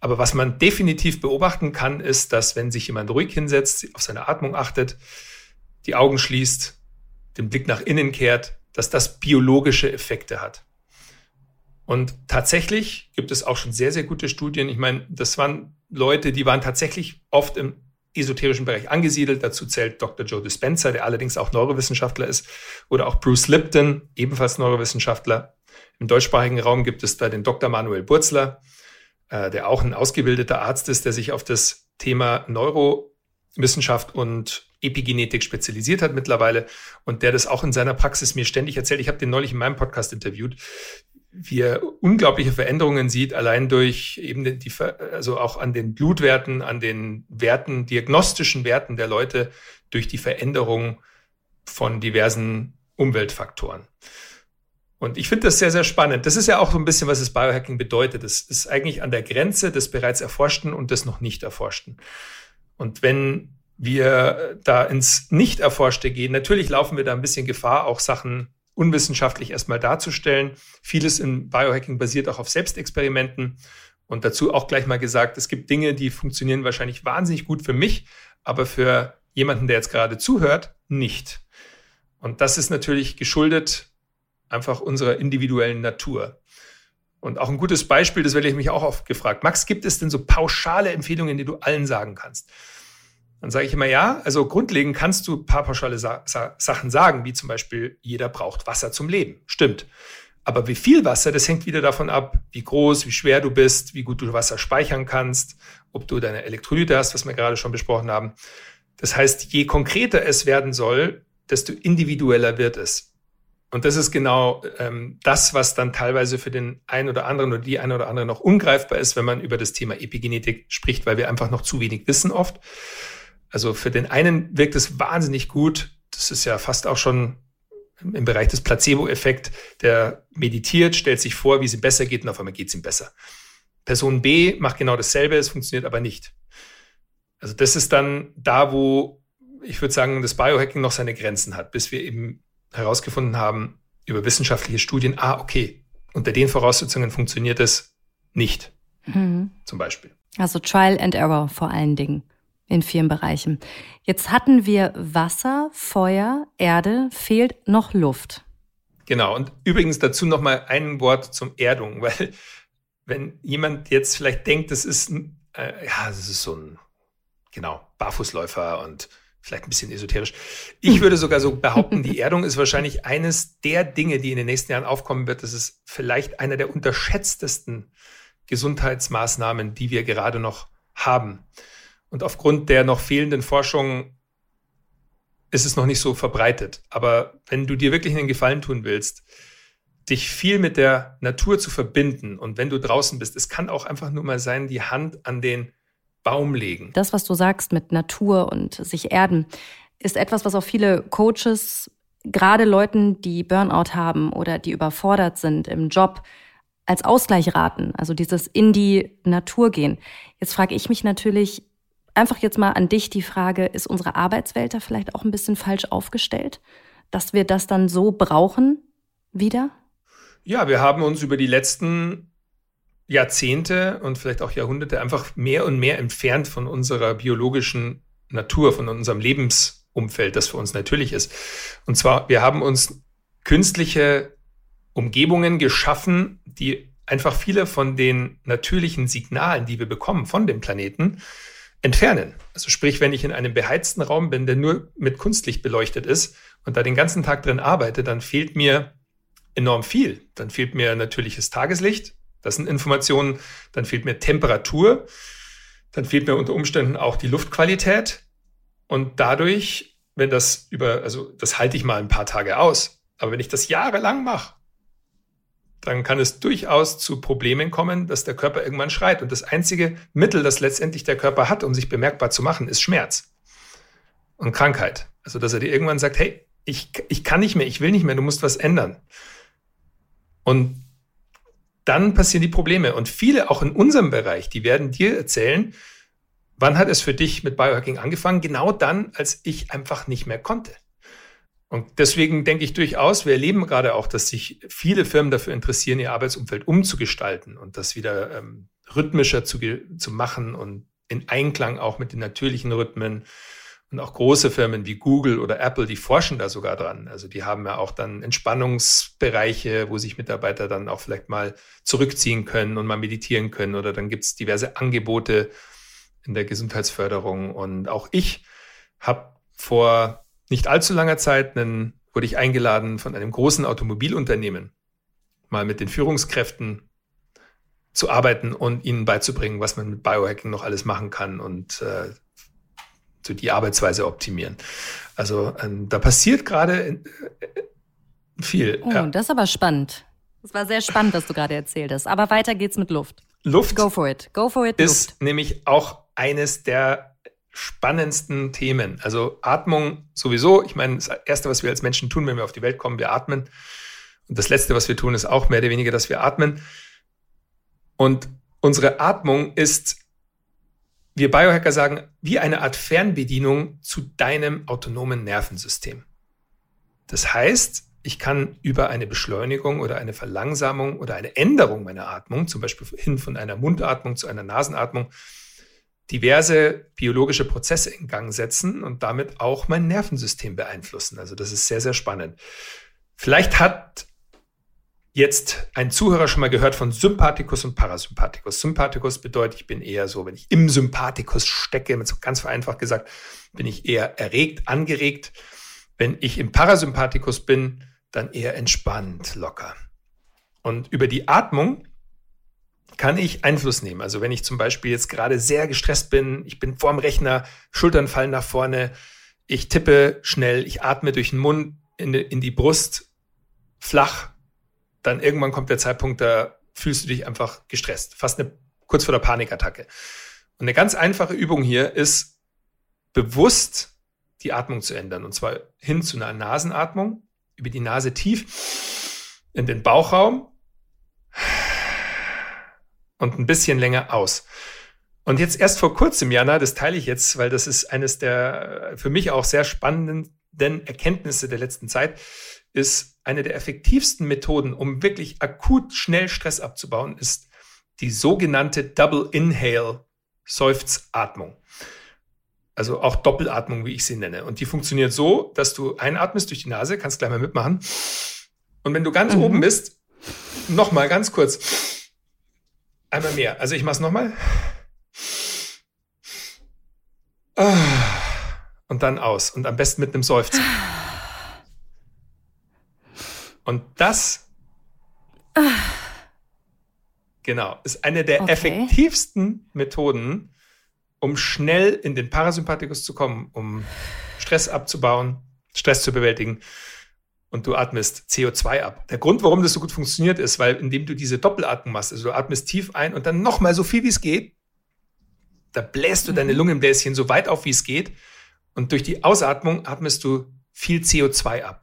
Aber was man definitiv beobachten kann, ist, dass wenn sich jemand ruhig hinsetzt, auf seine Atmung achtet, die Augen schließt, den Blick nach innen kehrt, dass das biologische Effekte hat. Und tatsächlich gibt es auch schon sehr, sehr gute Studien. Ich meine, das waren Leute, die waren tatsächlich oft im esoterischen Bereich angesiedelt. Dazu zählt Dr. Joe Dispenza, der allerdings auch Neurowissenschaftler ist, oder auch Bruce Lipton, ebenfalls Neurowissenschaftler. Im deutschsprachigen Raum gibt es da den Dr. Manuel Burzler, äh, der auch ein ausgebildeter Arzt ist, der sich auf das Thema Neurowissenschaft und Epigenetik spezialisiert hat mittlerweile und der das auch in seiner Praxis mir ständig erzählt. Ich habe den neulich in meinem Podcast interviewt, wie er unglaubliche Veränderungen sieht, allein durch eben die, also auch an den Blutwerten, an den Werten, diagnostischen Werten der Leute durch die Veränderung von diversen Umweltfaktoren. Und ich finde das sehr, sehr spannend. Das ist ja auch so ein bisschen, was das Biohacking bedeutet. Es ist eigentlich an der Grenze des bereits Erforschten und des noch nicht Erforschten. Und wenn wir da ins Nicht-Erforschte gehen, natürlich laufen wir da ein bisschen Gefahr, auch Sachen unwissenschaftlich erstmal darzustellen. Vieles im Biohacking basiert auch auf Selbstexperimenten. Und dazu auch gleich mal gesagt, es gibt Dinge, die funktionieren wahrscheinlich wahnsinnig gut für mich, aber für jemanden, der jetzt gerade zuhört, nicht. Und das ist natürlich geschuldet einfach unserer individuellen Natur. Und auch ein gutes Beispiel, das werde ich mich auch oft gefragt. Max, gibt es denn so pauschale Empfehlungen, die du allen sagen kannst? Dann sage ich immer ja. Also grundlegend kannst du ein paar pauschale Sa Sa Sachen sagen, wie zum Beispiel, jeder braucht Wasser zum Leben. Stimmt. Aber wie viel Wasser, das hängt wieder davon ab, wie groß, wie schwer du bist, wie gut du Wasser speichern kannst, ob du deine Elektrolyte hast, was wir gerade schon besprochen haben. Das heißt, je konkreter es werden soll, desto individueller wird es. Und das ist genau ähm, das, was dann teilweise für den einen oder anderen oder die eine oder andere noch ungreifbar ist, wenn man über das Thema Epigenetik spricht, weil wir einfach noch zu wenig wissen oft. Also für den einen wirkt es wahnsinnig gut. Das ist ja fast auch schon im Bereich des Placebo-Effekt. Der meditiert, stellt sich vor, wie es ihm besser geht und auf einmal geht es ihm besser. Person B macht genau dasselbe, es funktioniert aber nicht. Also das ist dann da, wo ich würde sagen, das Biohacking noch seine Grenzen hat, bis wir eben herausgefunden haben über wissenschaftliche Studien, ah, okay, unter den Voraussetzungen funktioniert es nicht. Mhm. Zum Beispiel. Also Trial and Error vor allen Dingen in vielen Bereichen. Jetzt hatten wir Wasser, Feuer, Erde, fehlt noch Luft. Genau, und übrigens dazu noch mal ein Wort zum Erdung, weil wenn jemand jetzt vielleicht denkt, das ist, äh, ja, das ist so ein, genau, Barfußläufer und vielleicht ein bisschen esoterisch. Ich würde sogar so behaupten, die Erdung ist wahrscheinlich eines der Dinge, die in den nächsten Jahren aufkommen wird. Das ist vielleicht einer der unterschätztesten Gesundheitsmaßnahmen, die wir gerade noch haben. Und aufgrund der noch fehlenden Forschung ist es noch nicht so verbreitet. Aber wenn du dir wirklich einen Gefallen tun willst, dich viel mit der Natur zu verbinden und wenn du draußen bist, es kann auch einfach nur mal sein, die Hand an den Baum legen. Das, was du sagst mit Natur und sich erden, ist etwas, was auch viele Coaches, gerade Leuten, die Burnout haben oder die überfordert sind im Job, als Ausgleich raten. Also dieses in die Natur gehen. Jetzt frage ich mich natürlich einfach jetzt mal an dich die Frage, ist unsere Arbeitswelt da vielleicht auch ein bisschen falsch aufgestellt, dass wir das dann so brauchen wieder? Ja, wir haben uns über die letzten Jahrzehnte und vielleicht auch Jahrhunderte einfach mehr und mehr entfernt von unserer biologischen Natur, von unserem Lebensumfeld, das für uns natürlich ist. Und zwar, wir haben uns künstliche Umgebungen geschaffen, die einfach viele von den natürlichen Signalen, die wir bekommen von dem Planeten, entfernen. Also sprich, wenn ich in einem beheizten Raum bin, der nur mit Kunstlicht beleuchtet ist und da den ganzen Tag drin arbeite, dann fehlt mir enorm viel. Dann fehlt mir natürliches Tageslicht, das sind Informationen, dann fehlt mir Temperatur, dann fehlt mir unter Umständen auch die Luftqualität und dadurch, wenn das über, also das halte ich mal ein paar Tage aus, aber wenn ich das jahrelang mache, dann kann es durchaus zu Problemen kommen, dass der Körper irgendwann schreit. Und das einzige Mittel, das letztendlich der Körper hat, um sich bemerkbar zu machen, ist Schmerz und Krankheit. Also, dass er dir irgendwann sagt, hey, ich, ich kann nicht mehr, ich will nicht mehr, du musst was ändern. Und dann passieren die Probleme. Und viele, auch in unserem Bereich, die werden dir erzählen, wann hat es für dich mit Biohacking angefangen? Genau dann, als ich einfach nicht mehr konnte. Und deswegen denke ich durchaus, wir erleben gerade auch, dass sich viele Firmen dafür interessieren, ihr Arbeitsumfeld umzugestalten und das wieder ähm, rhythmischer zu, zu machen und in Einklang auch mit den natürlichen Rhythmen. Und auch große Firmen wie Google oder Apple, die forschen da sogar dran. Also die haben ja auch dann Entspannungsbereiche, wo sich Mitarbeiter dann auch vielleicht mal zurückziehen können und mal meditieren können. Oder dann gibt es diverse Angebote in der Gesundheitsförderung. Und auch ich habe vor nicht allzu langer Zeit einen, wurde ich eingeladen von einem großen Automobilunternehmen, mal mit den Führungskräften zu arbeiten und ihnen beizubringen, was man mit Biohacking noch alles machen kann und äh, so die Arbeitsweise optimieren. Also ähm, da passiert gerade äh, viel. Oh, ja. das ist aber spannend. Das war sehr spannend, was du gerade erzählt hast. Aber weiter geht's mit Luft. Luft. Go for it. Go for it. Ist Luft. nämlich auch eines der spannendsten Themen. Also Atmung sowieso. Ich meine, das Erste, was wir als Menschen tun, wenn wir auf die Welt kommen, wir atmen. Und das Letzte, was wir tun, ist auch mehr oder weniger, dass wir atmen. Und unsere Atmung ist, wir Biohacker sagen, wie eine Art Fernbedienung zu deinem autonomen Nervensystem. Das heißt, ich kann über eine Beschleunigung oder eine Verlangsamung oder eine Änderung meiner Atmung, zum Beispiel hin von einer Mundatmung zu einer Nasenatmung, diverse biologische Prozesse in Gang setzen und damit auch mein Nervensystem beeinflussen. Also das ist sehr, sehr spannend. Vielleicht hat jetzt ein Zuhörer schon mal gehört von Sympathikus und Parasympathikus. Sympathikus bedeutet, ich bin eher so, wenn ich im Sympathikus stecke, mit so ganz vereinfacht gesagt, bin ich eher erregt, angeregt. Wenn ich im Parasympathikus bin, dann eher entspannt, locker. Und über die Atmung kann ich Einfluss nehmen. Also wenn ich zum Beispiel jetzt gerade sehr gestresst bin, ich bin vorm Rechner, Schultern fallen nach vorne, ich tippe schnell, ich atme durch den Mund in die, in die Brust flach, dann irgendwann kommt der Zeitpunkt, da fühlst du dich einfach gestresst, fast eine, kurz vor der Panikattacke. Und eine ganz einfache Übung hier ist, bewusst die Atmung zu ändern. Und zwar hin zu einer Nasenatmung, über die Nase tief in den Bauchraum und ein bisschen länger aus. Und jetzt erst vor kurzem, Jana, das teile ich jetzt, weil das ist eines der für mich auch sehr spannenden Erkenntnisse der letzten Zeit, ist eine der effektivsten Methoden, um wirklich akut schnell Stress abzubauen, ist die sogenannte Double Inhale Seufzatmung. Also auch Doppelatmung, wie ich sie nenne. Und die funktioniert so, dass du einatmest durch die Nase, kannst gleich mal mitmachen. Und wenn du ganz mhm. oben bist, nochmal ganz kurz Einmal mehr. Also ich mache es nochmal. Und dann aus. Und am besten mit einem Seufzer. Und das genau ist eine der okay. effektivsten Methoden, um schnell in den Parasympathikus zu kommen, um Stress abzubauen, Stress zu bewältigen und du atmest CO2 ab. Der Grund, warum das so gut funktioniert, ist, weil indem du diese Doppelatmung machst, also du atmest tief ein und dann nochmal so viel wie es geht, da bläst du deine mhm. Lungenbläschen so weit auf, wie es geht. Und durch die Ausatmung atmest du viel CO2 ab.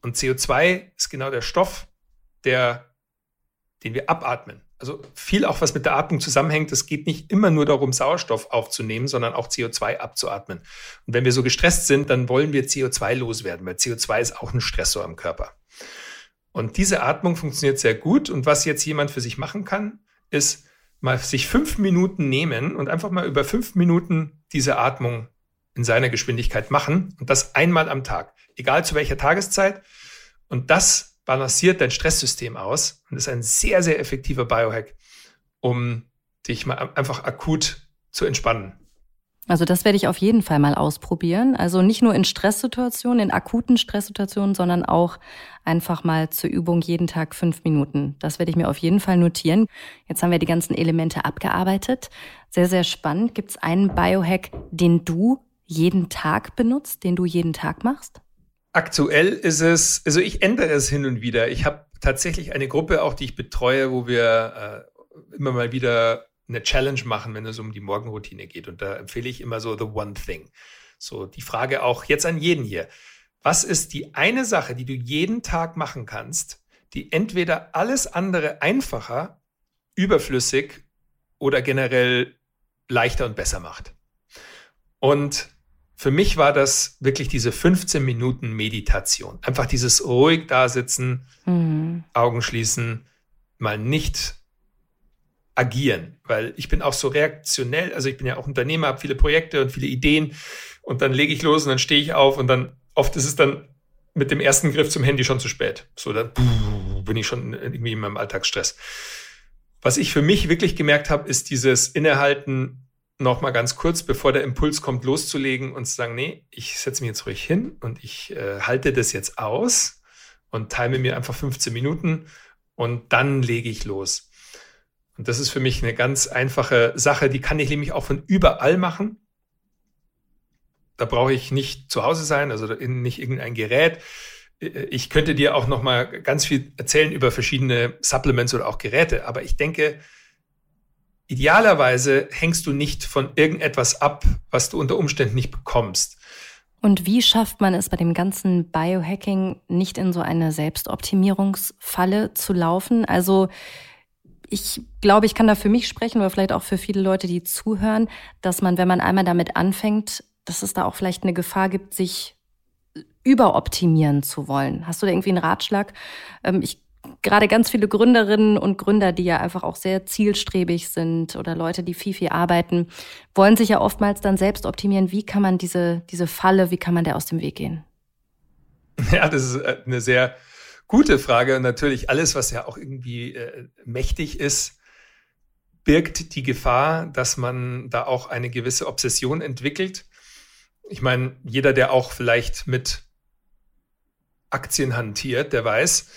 Und CO2 ist genau der Stoff, der, den wir abatmen also viel auch, was mit der Atmung zusammenhängt. Es geht nicht immer nur darum, Sauerstoff aufzunehmen, sondern auch CO2 abzuatmen. Und wenn wir so gestresst sind, dann wollen wir CO2 loswerden, weil CO2 ist auch ein Stressor im Körper. Und diese Atmung funktioniert sehr gut. Und was jetzt jemand für sich machen kann, ist mal sich fünf Minuten nehmen und einfach mal über fünf Minuten diese Atmung in seiner Geschwindigkeit machen und das einmal am Tag, egal zu welcher Tageszeit. Und das balanciert dein Stresssystem aus und ist ein sehr, sehr effektiver Biohack, um dich mal einfach akut zu entspannen. Also das werde ich auf jeden Fall mal ausprobieren. Also nicht nur in Stresssituationen, in akuten Stresssituationen, sondern auch einfach mal zur Übung jeden Tag fünf Minuten. Das werde ich mir auf jeden Fall notieren. Jetzt haben wir die ganzen Elemente abgearbeitet. Sehr, sehr spannend. Gibt es einen Biohack, den du jeden Tag benutzt, den du jeden Tag machst? Aktuell ist es, also ich ändere es hin und wieder. Ich habe tatsächlich eine Gruppe auch, die ich betreue, wo wir äh, immer mal wieder eine Challenge machen, wenn es um die Morgenroutine geht. Und da empfehle ich immer so The One Thing. So die Frage auch jetzt an jeden hier. Was ist die eine Sache, die du jeden Tag machen kannst, die entweder alles andere einfacher, überflüssig oder generell leichter und besser macht? Und für mich war das wirklich diese 15 Minuten Meditation. Einfach dieses ruhig dasitzen, mhm. Augen schließen, mal nicht agieren, weil ich bin auch so reaktionell, also ich bin ja auch Unternehmer, habe viele Projekte und viele Ideen und dann lege ich los und dann stehe ich auf und dann oft ist es dann mit dem ersten Griff zum Handy schon zu spät. So, dann bin ich schon irgendwie in meinem Alltagsstress. Was ich für mich wirklich gemerkt habe, ist dieses Innehalten noch mal ganz kurz, bevor der Impuls kommt, loszulegen und zu sagen, nee, ich setze mich jetzt ruhig hin und ich äh, halte das jetzt aus und time mir einfach 15 Minuten und dann lege ich los. Und das ist für mich eine ganz einfache Sache, die kann ich nämlich auch von überall machen. Da brauche ich nicht zu Hause sein, also nicht irgendein Gerät. Ich könnte dir auch noch mal ganz viel erzählen über verschiedene Supplements oder auch Geräte, aber ich denke, idealerweise hängst du nicht von irgendetwas ab, was du unter Umständen nicht bekommst. Und wie schafft man es bei dem ganzen Biohacking nicht in so eine Selbstoptimierungsfalle zu laufen? Also ich glaube, ich kann da für mich sprechen oder vielleicht auch für viele Leute, die zuhören, dass man, wenn man einmal damit anfängt, dass es da auch vielleicht eine Gefahr gibt, sich überoptimieren zu wollen. Hast du da irgendwie einen Ratschlag? Ähm, ich gerade ganz viele Gründerinnen und Gründer, die ja einfach auch sehr zielstrebig sind oder Leute, die viel, viel arbeiten, wollen sich ja oftmals dann selbst optimieren. Wie kann man diese, diese Falle, wie kann man der aus dem Weg gehen? Ja, das ist äh, eine sehr gute Frage. Und natürlich alles, was ja auch irgendwie äh, mächtig ist, birgt die Gefahr, dass man da auch eine gewisse Obsession entwickelt. Ich meine, jeder, der auch vielleicht mit Aktien hantiert, der weiß,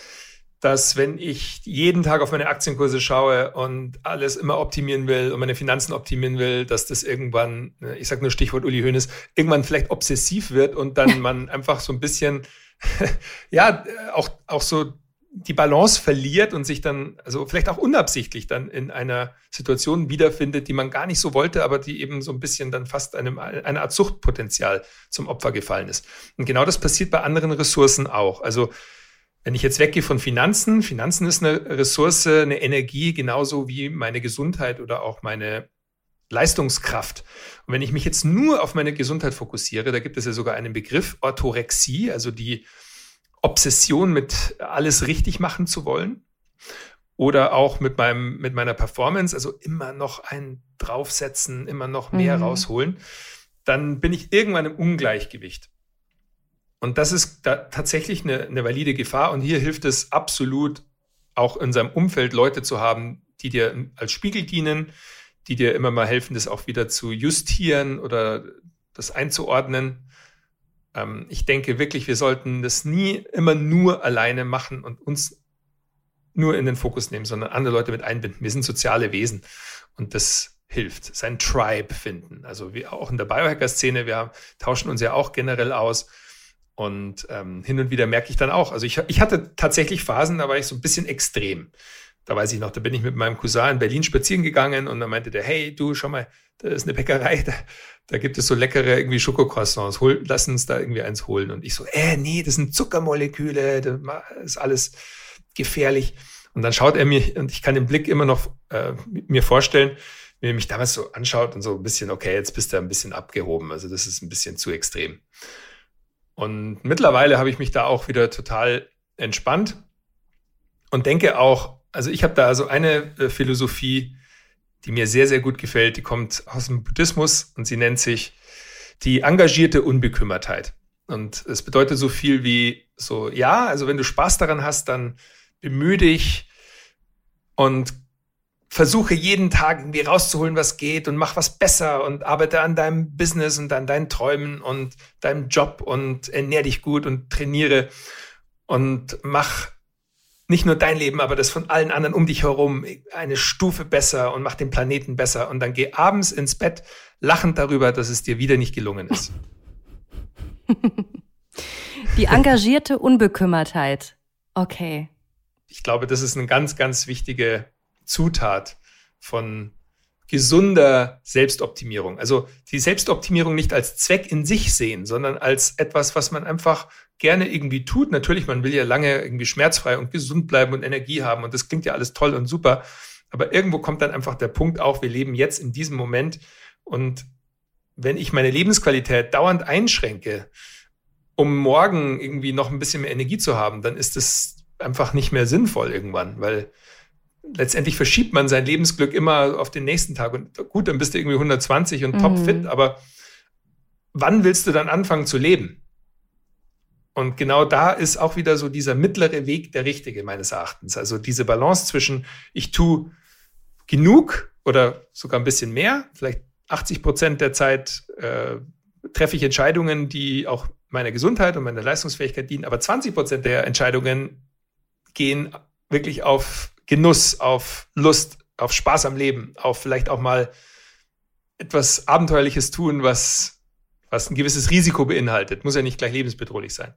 dass wenn ich jeden Tag auf meine Aktienkurse schaue und alles immer optimieren will und meine Finanzen optimieren will, dass das irgendwann, äh, ich sage nur Stichwort Uli Hoeneß, irgendwann vielleicht obsessiv wird und dann man einfach so ein bisschen ja, auch, auch so die Balance verliert und sich dann, also vielleicht auch unabsichtlich dann in einer Situation wiederfindet, die man gar nicht so wollte, aber die eben so ein bisschen dann fast einem, eine Art Suchtpotenzial zum Opfer gefallen ist. Und genau das passiert bei anderen Ressourcen auch. Also wenn ich jetzt weggehe von Finanzen, Finanzen ist eine Ressource, eine Energie, genauso wie meine Gesundheit oder auch meine Leistungskraft. Und wenn ich mich jetzt nur auf meine Gesundheit fokussiere, da gibt es ja sogar einen Begriff Orthorexie, also die Obsession mit alles richtig machen zu wollen. Oder auch mit meinem, mit meiner Performance, also immer noch ein draufsetzen, immer noch mehr mhm. rausholen, dann bin ich irgendwann im Ungleichgewicht. Und das ist da tatsächlich eine, eine valide Gefahr. Und hier hilft es absolut, auch in seinem Umfeld Leute zu haben, die dir als Spiegel dienen, die dir immer mal helfen, das auch wieder zu justieren oder das einzuordnen. Ähm, ich denke wirklich, wir sollten das nie immer nur alleine machen und uns nur in den Fokus nehmen, sondern andere Leute mit einbinden. Wir sind soziale Wesen und das hilft. Sein Tribe finden. Also wir auch in der Biohacker-Szene, wir tauschen uns ja auch generell aus. Und ähm, hin und wieder merke ich dann auch, also ich, ich hatte tatsächlich Phasen, da war ich so ein bisschen extrem da weiß ich noch, da bin ich mit meinem Cousin in Berlin spazieren gegangen und dann meinte der, hey, du, schau mal, da ist eine Bäckerei, da, da gibt es so leckere irgendwie Schokocroissants, hol, lass uns da irgendwie eins holen. Und ich so, äh, nee, das sind Zuckermoleküle, das ist alles gefährlich. Und dann schaut er mir, und ich kann den Blick immer noch äh, mir vorstellen, wie er mich damals so anschaut und so ein bisschen, okay, jetzt bist du ein bisschen abgehoben, also das ist ein bisschen zu extrem. Und mittlerweile habe ich mich da auch wieder total entspannt und denke auch, also ich habe da also eine äh, Philosophie, die mir sehr, sehr gut gefällt. Die kommt aus dem Buddhismus und sie nennt sich die engagierte Unbekümmertheit. Und es bedeutet so viel wie so, ja, also wenn du Spaß daran hast, dann bemühe dich und versuche jeden Tag irgendwie rauszuholen, was geht und mach was besser und arbeite an deinem Business und an deinen Träumen und deinem Job und ernähr dich gut und trainiere und mach nicht nur dein Leben, aber das von allen anderen um dich herum eine Stufe besser und mach den Planeten besser und dann geh abends ins Bett lachend darüber, dass es dir wieder nicht gelungen ist. Die engagierte Unbekümmertheit. Okay. Ich glaube, das ist eine ganz, ganz wichtige Zutat von gesunder Selbstoptimierung. Also die Selbstoptimierung nicht als Zweck in sich sehen, sondern als etwas, was man einfach gerne irgendwie tut. Natürlich, man will ja lange irgendwie schmerzfrei und gesund bleiben und Energie haben und das klingt ja alles toll und super. Aber irgendwo kommt dann einfach der Punkt auch, wir leben jetzt in diesem Moment und wenn ich meine Lebensqualität dauernd einschränke, um morgen irgendwie noch ein bisschen mehr Energie zu haben, dann ist es einfach nicht mehr sinnvoll irgendwann, weil letztendlich verschiebt man sein Lebensglück immer auf den nächsten Tag. Und gut, dann bist du irgendwie 120 und mhm. topfit, aber wann willst du dann anfangen zu leben? Und genau da ist auch wieder so dieser mittlere Weg der richtige, meines Erachtens. Also diese Balance zwischen, ich tue genug oder sogar ein bisschen mehr, vielleicht 80 Prozent der Zeit äh, treffe ich Entscheidungen, die auch meiner Gesundheit und meiner Leistungsfähigkeit dienen, aber 20 Prozent der Entscheidungen gehen wirklich auf Genuss, auf Lust, auf Spaß am Leben, auf vielleicht auch mal etwas Abenteuerliches tun, was, was ein gewisses Risiko beinhaltet. Muss ja nicht gleich lebensbedrohlich sein.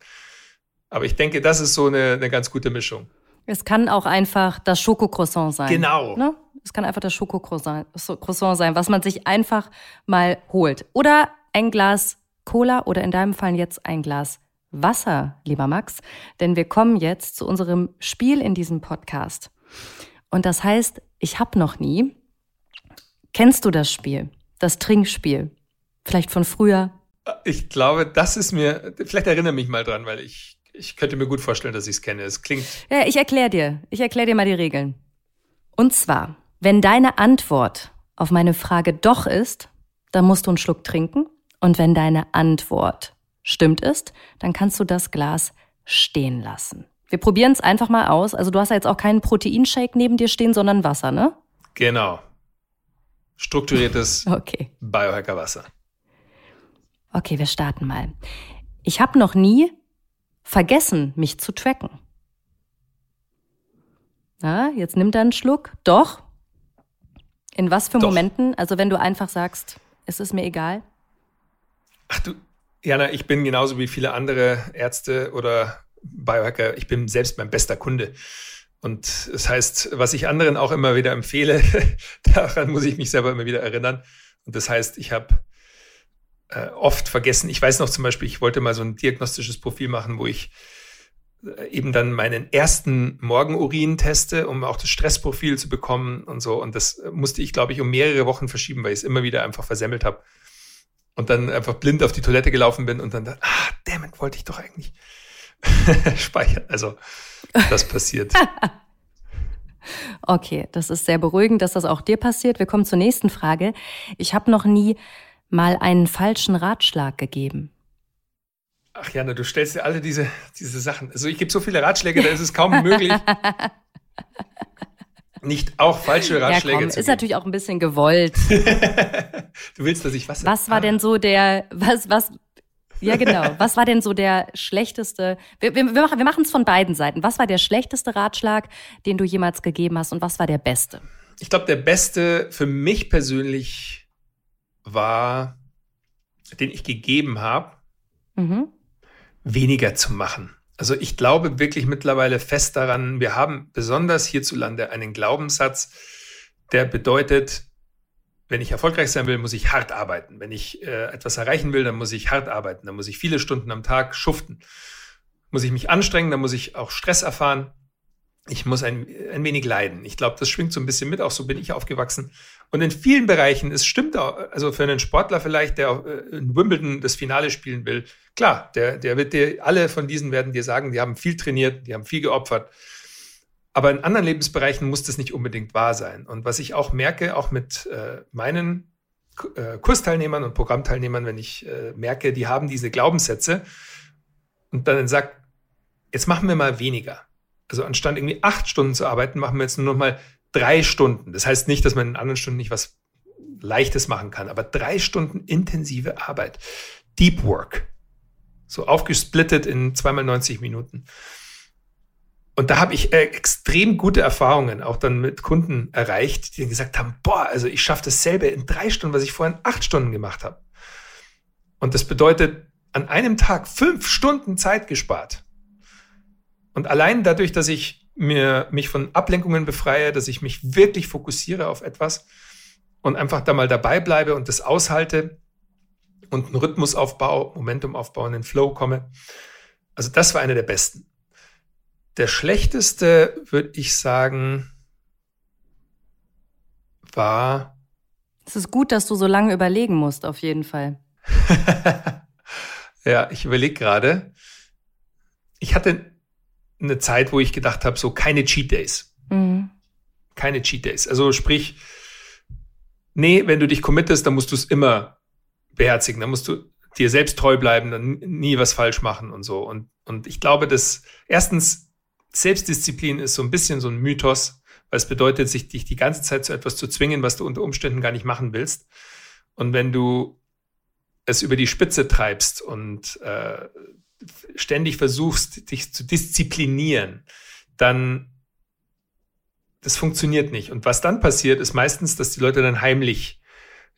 Aber ich denke, das ist so eine, eine ganz gute Mischung. Es kann auch einfach das Schokocroissant sein. Genau. Ne? Es kann einfach das Schokocroissant sein, was man sich einfach mal holt. Oder ein Glas Cola oder in deinem Fall jetzt ein Glas Wasser, lieber Max. Denn wir kommen jetzt zu unserem Spiel in diesem Podcast. Und das heißt, ich habe noch nie. Kennst du das Spiel? Das Trinkspiel? Vielleicht von früher? Ich glaube, das ist mir, vielleicht erinnere mich mal dran, weil ich, ich könnte mir gut vorstellen, dass ich es kenne. Es klingt. Ja, ich erkläre dir. Ich erkläre dir mal die Regeln. Und zwar, wenn deine Antwort auf meine Frage doch ist, dann musst du einen Schluck trinken. Und wenn deine Antwort stimmt ist, dann kannst du das Glas stehen lassen. Wir probieren es einfach mal aus. Also du hast ja jetzt auch keinen Proteinshake neben dir stehen, sondern Wasser, ne? Genau. Strukturiertes okay. Biohacker-Wasser. Okay, wir starten mal. Ich habe noch nie vergessen, mich zu tracken. Na, jetzt nimm da einen Schluck. Doch. In was für Doch. Momenten? Also wenn du einfach sagst, es ist mir egal. Ach du, Jana, ich bin genauso wie viele andere Ärzte oder Biohacker, ich bin selbst mein bester Kunde. Und das heißt, was ich anderen auch immer wieder empfehle, daran muss ich mich selber immer wieder erinnern. Und das heißt, ich habe äh, oft vergessen, ich weiß noch zum Beispiel, ich wollte mal so ein diagnostisches Profil machen, wo ich äh, eben dann meinen ersten Morgenurin teste, um auch das Stressprofil zu bekommen und so. Und das musste ich, glaube ich, um mehrere Wochen verschieben, weil ich es immer wieder einfach versemmelt habe. Und dann einfach blind auf die Toilette gelaufen bin und dann, ah, damit wollte ich doch eigentlich. speichern. Also das passiert. okay, das ist sehr beruhigend, dass das auch dir passiert. Wir kommen zur nächsten Frage. Ich habe noch nie mal einen falschen Ratschlag gegeben. Ach Jana, du stellst dir alle diese, diese Sachen. Also ich gebe so viele Ratschläge, da ist es kaum möglich, nicht auch falsche Ratschläge ja, komm, zu Ist natürlich auch ein bisschen gewollt. du willst, dass ich was Was war ah. denn so der, was, was, ja, genau. Was war denn so der schlechteste? Wir, wir, wir machen es von beiden Seiten. Was war der schlechteste Ratschlag, den du jemals gegeben hast und was war der beste? Ich glaube, der beste für mich persönlich war, den ich gegeben habe, mhm. weniger zu machen. Also ich glaube wirklich mittlerweile fest daran, wir haben besonders hierzulande einen Glaubenssatz, der bedeutet, wenn ich erfolgreich sein will, muss ich hart arbeiten. Wenn ich äh, etwas erreichen will, dann muss ich hart arbeiten. Dann muss ich viele Stunden am Tag schuften. Muss ich mich anstrengen, dann muss ich auch Stress erfahren. Ich muss ein, ein wenig leiden. Ich glaube, das schwingt so ein bisschen mit. Auch so bin ich aufgewachsen. Und in vielen Bereichen, es stimmt auch, also für einen Sportler vielleicht, der äh, in Wimbledon das Finale spielen will, klar, der, der wird dir, alle von diesen werden dir sagen, die haben viel trainiert, die haben viel geopfert. Aber in anderen Lebensbereichen muss das nicht unbedingt wahr sein. Und was ich auch merke, auch mit äh, meinen äh, Kursteilnehmern und Programmteilnehmern, wenn ich äh, merke, die haben diese Glaubenssätze und dann sagt, jetzt machen wir mal weniger. Also anstatt irgendwie acht Stunden zu arbeiten, machen wir jetzt nur noch mal drei Stunden. Das heißt nicht, dass man in anderen Stunden nicht was Leichtes machen kann, aber drei Stunden intensive Arbeit. Deep Work. So aufgesplittet in zweimal 90 Minuten. Und da habe ich äh, extrem gute Erfahrungen auch dann mit Kunden erreicht, die gesagt haben, boah, also ich schaffe dasselbe in drei Stunden, was ich vorhin acht Stunden gemacht habe. Und das bedeutet an einem Tag fünf Stunden Zeit gespart. Und allein dadurch, dass ich mir, mich von Ablenkungen befreie, dass ich mich wirklich fokussiere auf etwas und einfach da mal dabei bleibe und das aushalte und einen Rhythmus aufbaue, Momentum aufbaue, in den Flow komme. Also das war eine der besten. Der schlechteste, würde ich sagen, war. Es ist gut, dass du so lange überlegen musst, auf jeden Fall. ja, ich überlege gerade. Ich hatte eine Zeit, wo ich gedacht habe, so keine Cheat Days. Mhm. Keine Cheat Days. Also sprich, nee, wenn du dich committest, dann musst du es immer beherzigen. Dann musst du dir selbst treu bleiben, dann nie was falsch machen und so. Und, und ich glaube, dass erstens Selbstdisziplin ist so ein bisschen so ein Mythos, weil es bedeutet, sich dich die ganze Zeit zu etwas zu zwingen, was du unter Umständen gar nicht machen willst. Und wenn du es über die Spitze treibst und äh, ständig versuchst, dich zu disziplinieren, dann das funktioniert nicht. Und was dann passiert, ist meistens, dass die Leute dann heimlich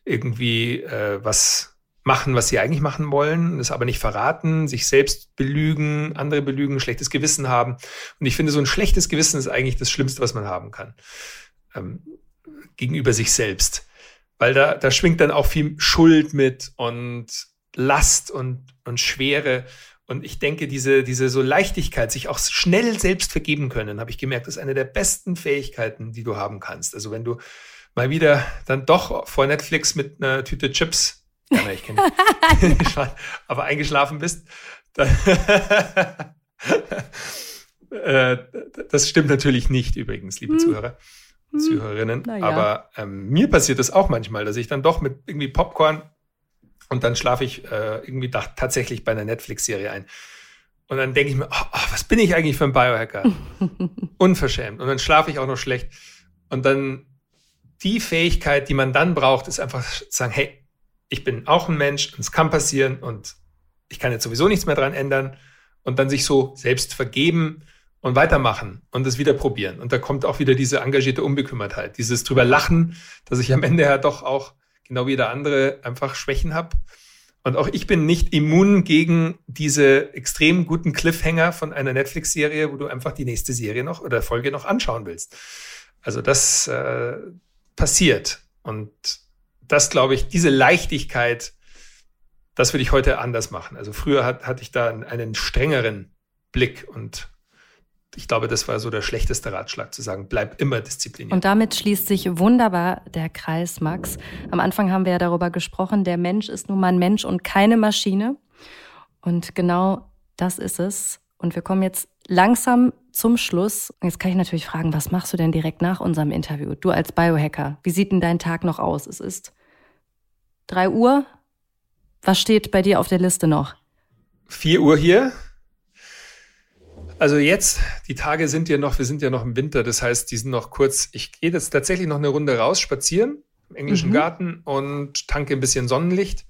irgendwie äh, was machen, was sie eigentlich machen wollen, das aber nicht verraten, sich selbst belügen, andere belügen, schlechtes Gewissen haben. Und ich finde, so ein schlechtes Gewissen ist eigentlich das Schlimmste, was man haben kann. Ähm, gegenüber sich selbst. Weil da, da schwingt dann auch viel Schuld mit und Last und, und Schwere. Und ich denke, diese, diese so Leichtigkeit, sich auch schnell selbst vergeben können, habe ich gemerkt, ist eine der besten Fähigkeiten, die du haben kannst. Also wenn du mal wieder dann doch vor Netflix mit einer Tüte Chips ja, nein, ich kenne aber eingeschlafen bist, äh, das stimmt natürlich nicht übrigens, liebe hm. Zuhörer und hm. Zuhörerinnen. Ja. Aber ähm, mir passiert das auch manchmal, dass ich dann doch mit irgendwie Popcorn und dann schlafe ich äh, irgendwie da, tatsächlich bei einer Netflix-Serie ein. Und dann denke ich mir, oh, oh, was bin ich eigentlich für ein Biohacker? Unverschämt. Und dann schlafe ich auch noch schlecht. Und dann die Fähigkeit, die man dann braucht, ist einfach zu sagen, hey, ich bin auch ein Mensch und es kann passieren und ich kann jetzt sowieso nichts mehr dran ändern und dann sich so selbst vergeben und weitermachen und es wieder probieren. Und da kommt auch wieder diese engagierte Unbekümmertheit, dieses drüber lachen, dass ich am Ende ja doch auch genau wie der andere einfach Schwächen habe. Und auch ich bin nicht immun gegen diese extrem guten Cliffhanger von einer Netflix-Serie, wo du einfach die nächste Serie noch oder Folge noch anschauen willst. Also das äh, passiert. Und das glaube ich, diese Leichtigkeit, das würde ich heute anders machen. Also früher hat, hatte ich da einen strengeren Blick und ich glaube, das war so der schlechteste Ratschlag, zu sagen, bleib immer diszipliniert. Und damit schließt sich wunderbar der Kreis, Max. Am Anfang haben wir ja darüber gesprochen, der Mensch ist nun mal ein Mensch und keine Maschine. Und genau das ist es. Und wir kommen jetzt langsam zum Schluss. Jetzt kann ich natürlich fragen, was machst du denn direkt nach unserem Interview? Du als Biohacker, wie sieht denn dein Tag noch aus? Es ist 3 Uhr. Was steht bei dir auf der Liste noch? 4 Uhr hier. Also jetzt, die Tage sind ja noch, wir sind ja noch im Winter, das heißt, die sind noch kurz. Ich gehe jetzt tatsächlich noch eine Runde raus spazieren im englischen mhm. Garten und tanke ein bisschen Sonnenlicht,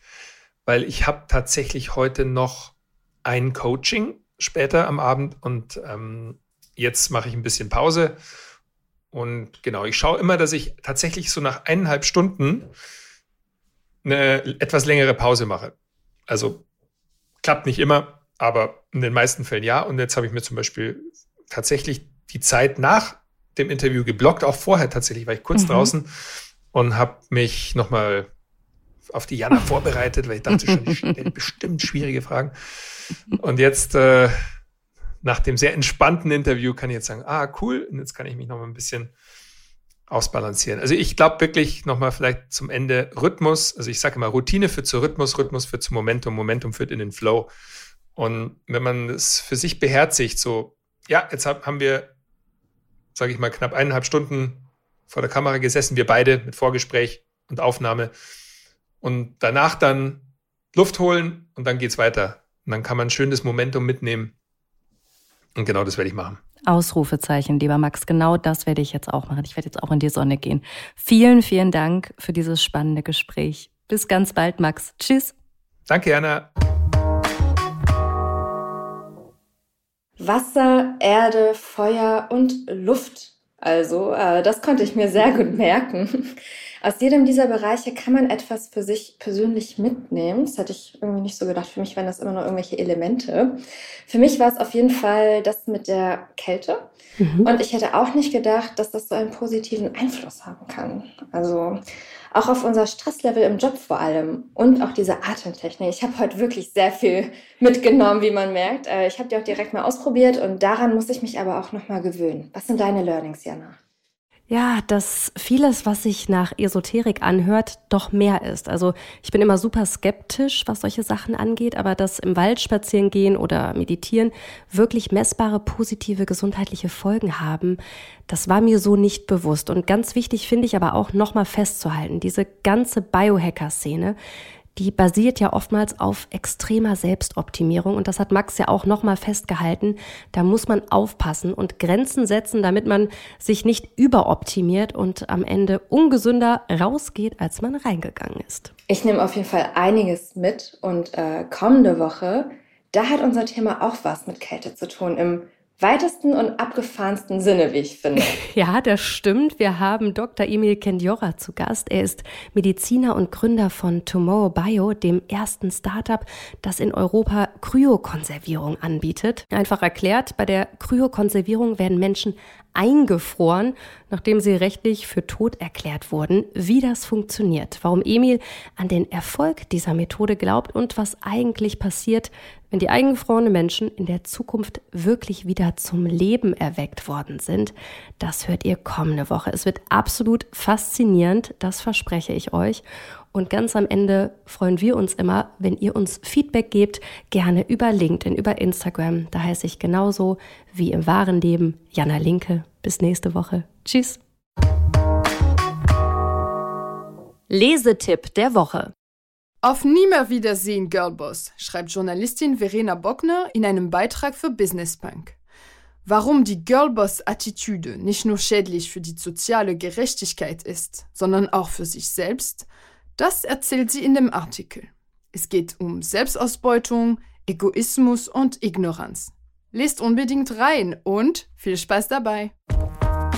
weil ich habe tatsächlich heute noch ein Coaching später am Abend und ähm, jetzt mache ich ein bisschen Pause. Und genau, ich schaue immer, dass ich tatsächlich so nach eineinhalb Stunden eine etwas längere Pause mache. Also klappt nicht immer, aber in den meisten Fällen ja. Und jetzt habe ich mir zum Beispiel tatsächlich die Zeit nach dem Interview geblockt, auch vorher tatsächlich, war ich kurz mhm. draußen und habe mich nochmal auf die Jana vorbereitet, weil ich dachte schon, ich stelle bestimmt schwierige Fragen. Und jetzt, äh, nach dem sehr entspannten Interview, kann ich jetzt sagen, ah, cool, und jetzt kann ich mich noch mal ein bisschen ausbalancieren. Also ich glaube wirklich nochmal vielleicht zum Ende Rhythmus. Also ich sage immer, Routine führt zu Rhythmus, Rhythmus führt zu Momentum, Momentum führt in den Flow. Und wenn man es für sich beherzigt, so, ja, jetzt haben wir, sage ich mal, knapp eineinhalb Stunden vor der Kamera gesessen, wir beide mit Vorgespräch und Aufnahme. Und danach dann Luft holen und dann geht's weiter. Und dann kann man schön das Momentum mitnehmen. Und genau das werde ich machen. Ausrufezeichen, lieber Max. Genau das werde ich jetzt auch machen. Ich werde jetzt auch in die Sonne gehen. Vielen, vielen Dank für dieses spannende Gespräch. Bis ganz bald, Max. Tschüss. Danke, Anna. Wasser, Erde, Feuer und Luft. Also, äh, das konnte ich mir sehr gut merken. Aus jedem dieser Bereiche kann man etwas für sich persönlich mitnehmen. Das hatte ich irgendwie nicht so gedacht. Für mich waren das immer nur irgendwelche Elemente. Für mich war es auf jeden Fall das mit der Kälte. Mhm. Und ich hätte auch nicht gedacht, dass das so einen positiven Einfluss haben kann. Also auch auf unser Stresslevel im Job vor allem und auch diese Atemtechnik. Ich habe heute wirklich sehr viel mitgenommen, wie man merkt. Äh, ich habe die auch direkt mal ausprobiert und daran muss ich mich aber auch nochmal gewöhnen. Was sind deine Learnings, Jana? Ja, dass vieles, was sich nach Esoterik anhört, doch mehr ist. Also ich bin immer super skeptisch, was solche Sachen angeht, aber dass im Wald spazieren gehen oder meditieren wirklich messbare positive gesundheitliche Folgen haben, das war mir so nicht bewusst. Und ganz wichtig finde ich aber auch nochmal festzuhalten, diese ganze Biohacker-Szene, die basiert ja oftmals auf extremer Selbstoptimierung. Und das hat Max ja auch nochmal festgehalten. Da muss man aufpassen und Grenzen setzen, damit man sich nicht überoptimiert und am Ende ungesünder rausgeht, als man reingegangen ist. Ich nehme auf jeden Fall einiges mit und äh, kommende Woche, da hat unser Thema auch was mit Kälte zu tun im weitesten und abgefahrensten Sinne, wie ich finde. Ja, das stimmt. Wir haben Dr. Emil Kendjora zu Gast. Er ist Mediziner und Gründer von Tomorrow Bio, dem ersten Startup, das in Europa Kryokonservierung anbietet. Einfach erklärt, bei der Kryokonservierung werden Menschen eingefroren, nachdem sie rechtlich für tot erklärt wurden, wie das funktioniert, warum Emil an den Erfolg dieser Methode glaubt und was eigentlich passiert, wenn die eingefrorenen Menschen in der Zukunft wirklich wieder zum Leben erweckt worden sind. Das hört ihr kommende Woche. Es wird absolut faszinierend, das verspreche ich euch. Und ganz am Ende freuen wir uns immer, wenn ihr uns Feedback gebt, gerne über LinkedIn, über Instagram. Da heiße ich genauso wie im wahren Leben Jana Linke. Bis nächste Woche. Tschüss. Lesetipp der Woche. Auf nie mehr Wiedersehen, Girlboss, schreibt Journalistin Verena Bockner in einem Beitrag für Business Punk. Warum die Girlboss-Attitüde nicht nur schädlich für die soziale Gerechtigkeit ist, sondern auch für sich selbst, das erzählt sie in dem Artikel. Es geht um Selbstausbeutung, Egoismus und Ignoranz. Lest unbedingt rein und viel Spaß dabei.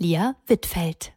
Lia Wittfeld.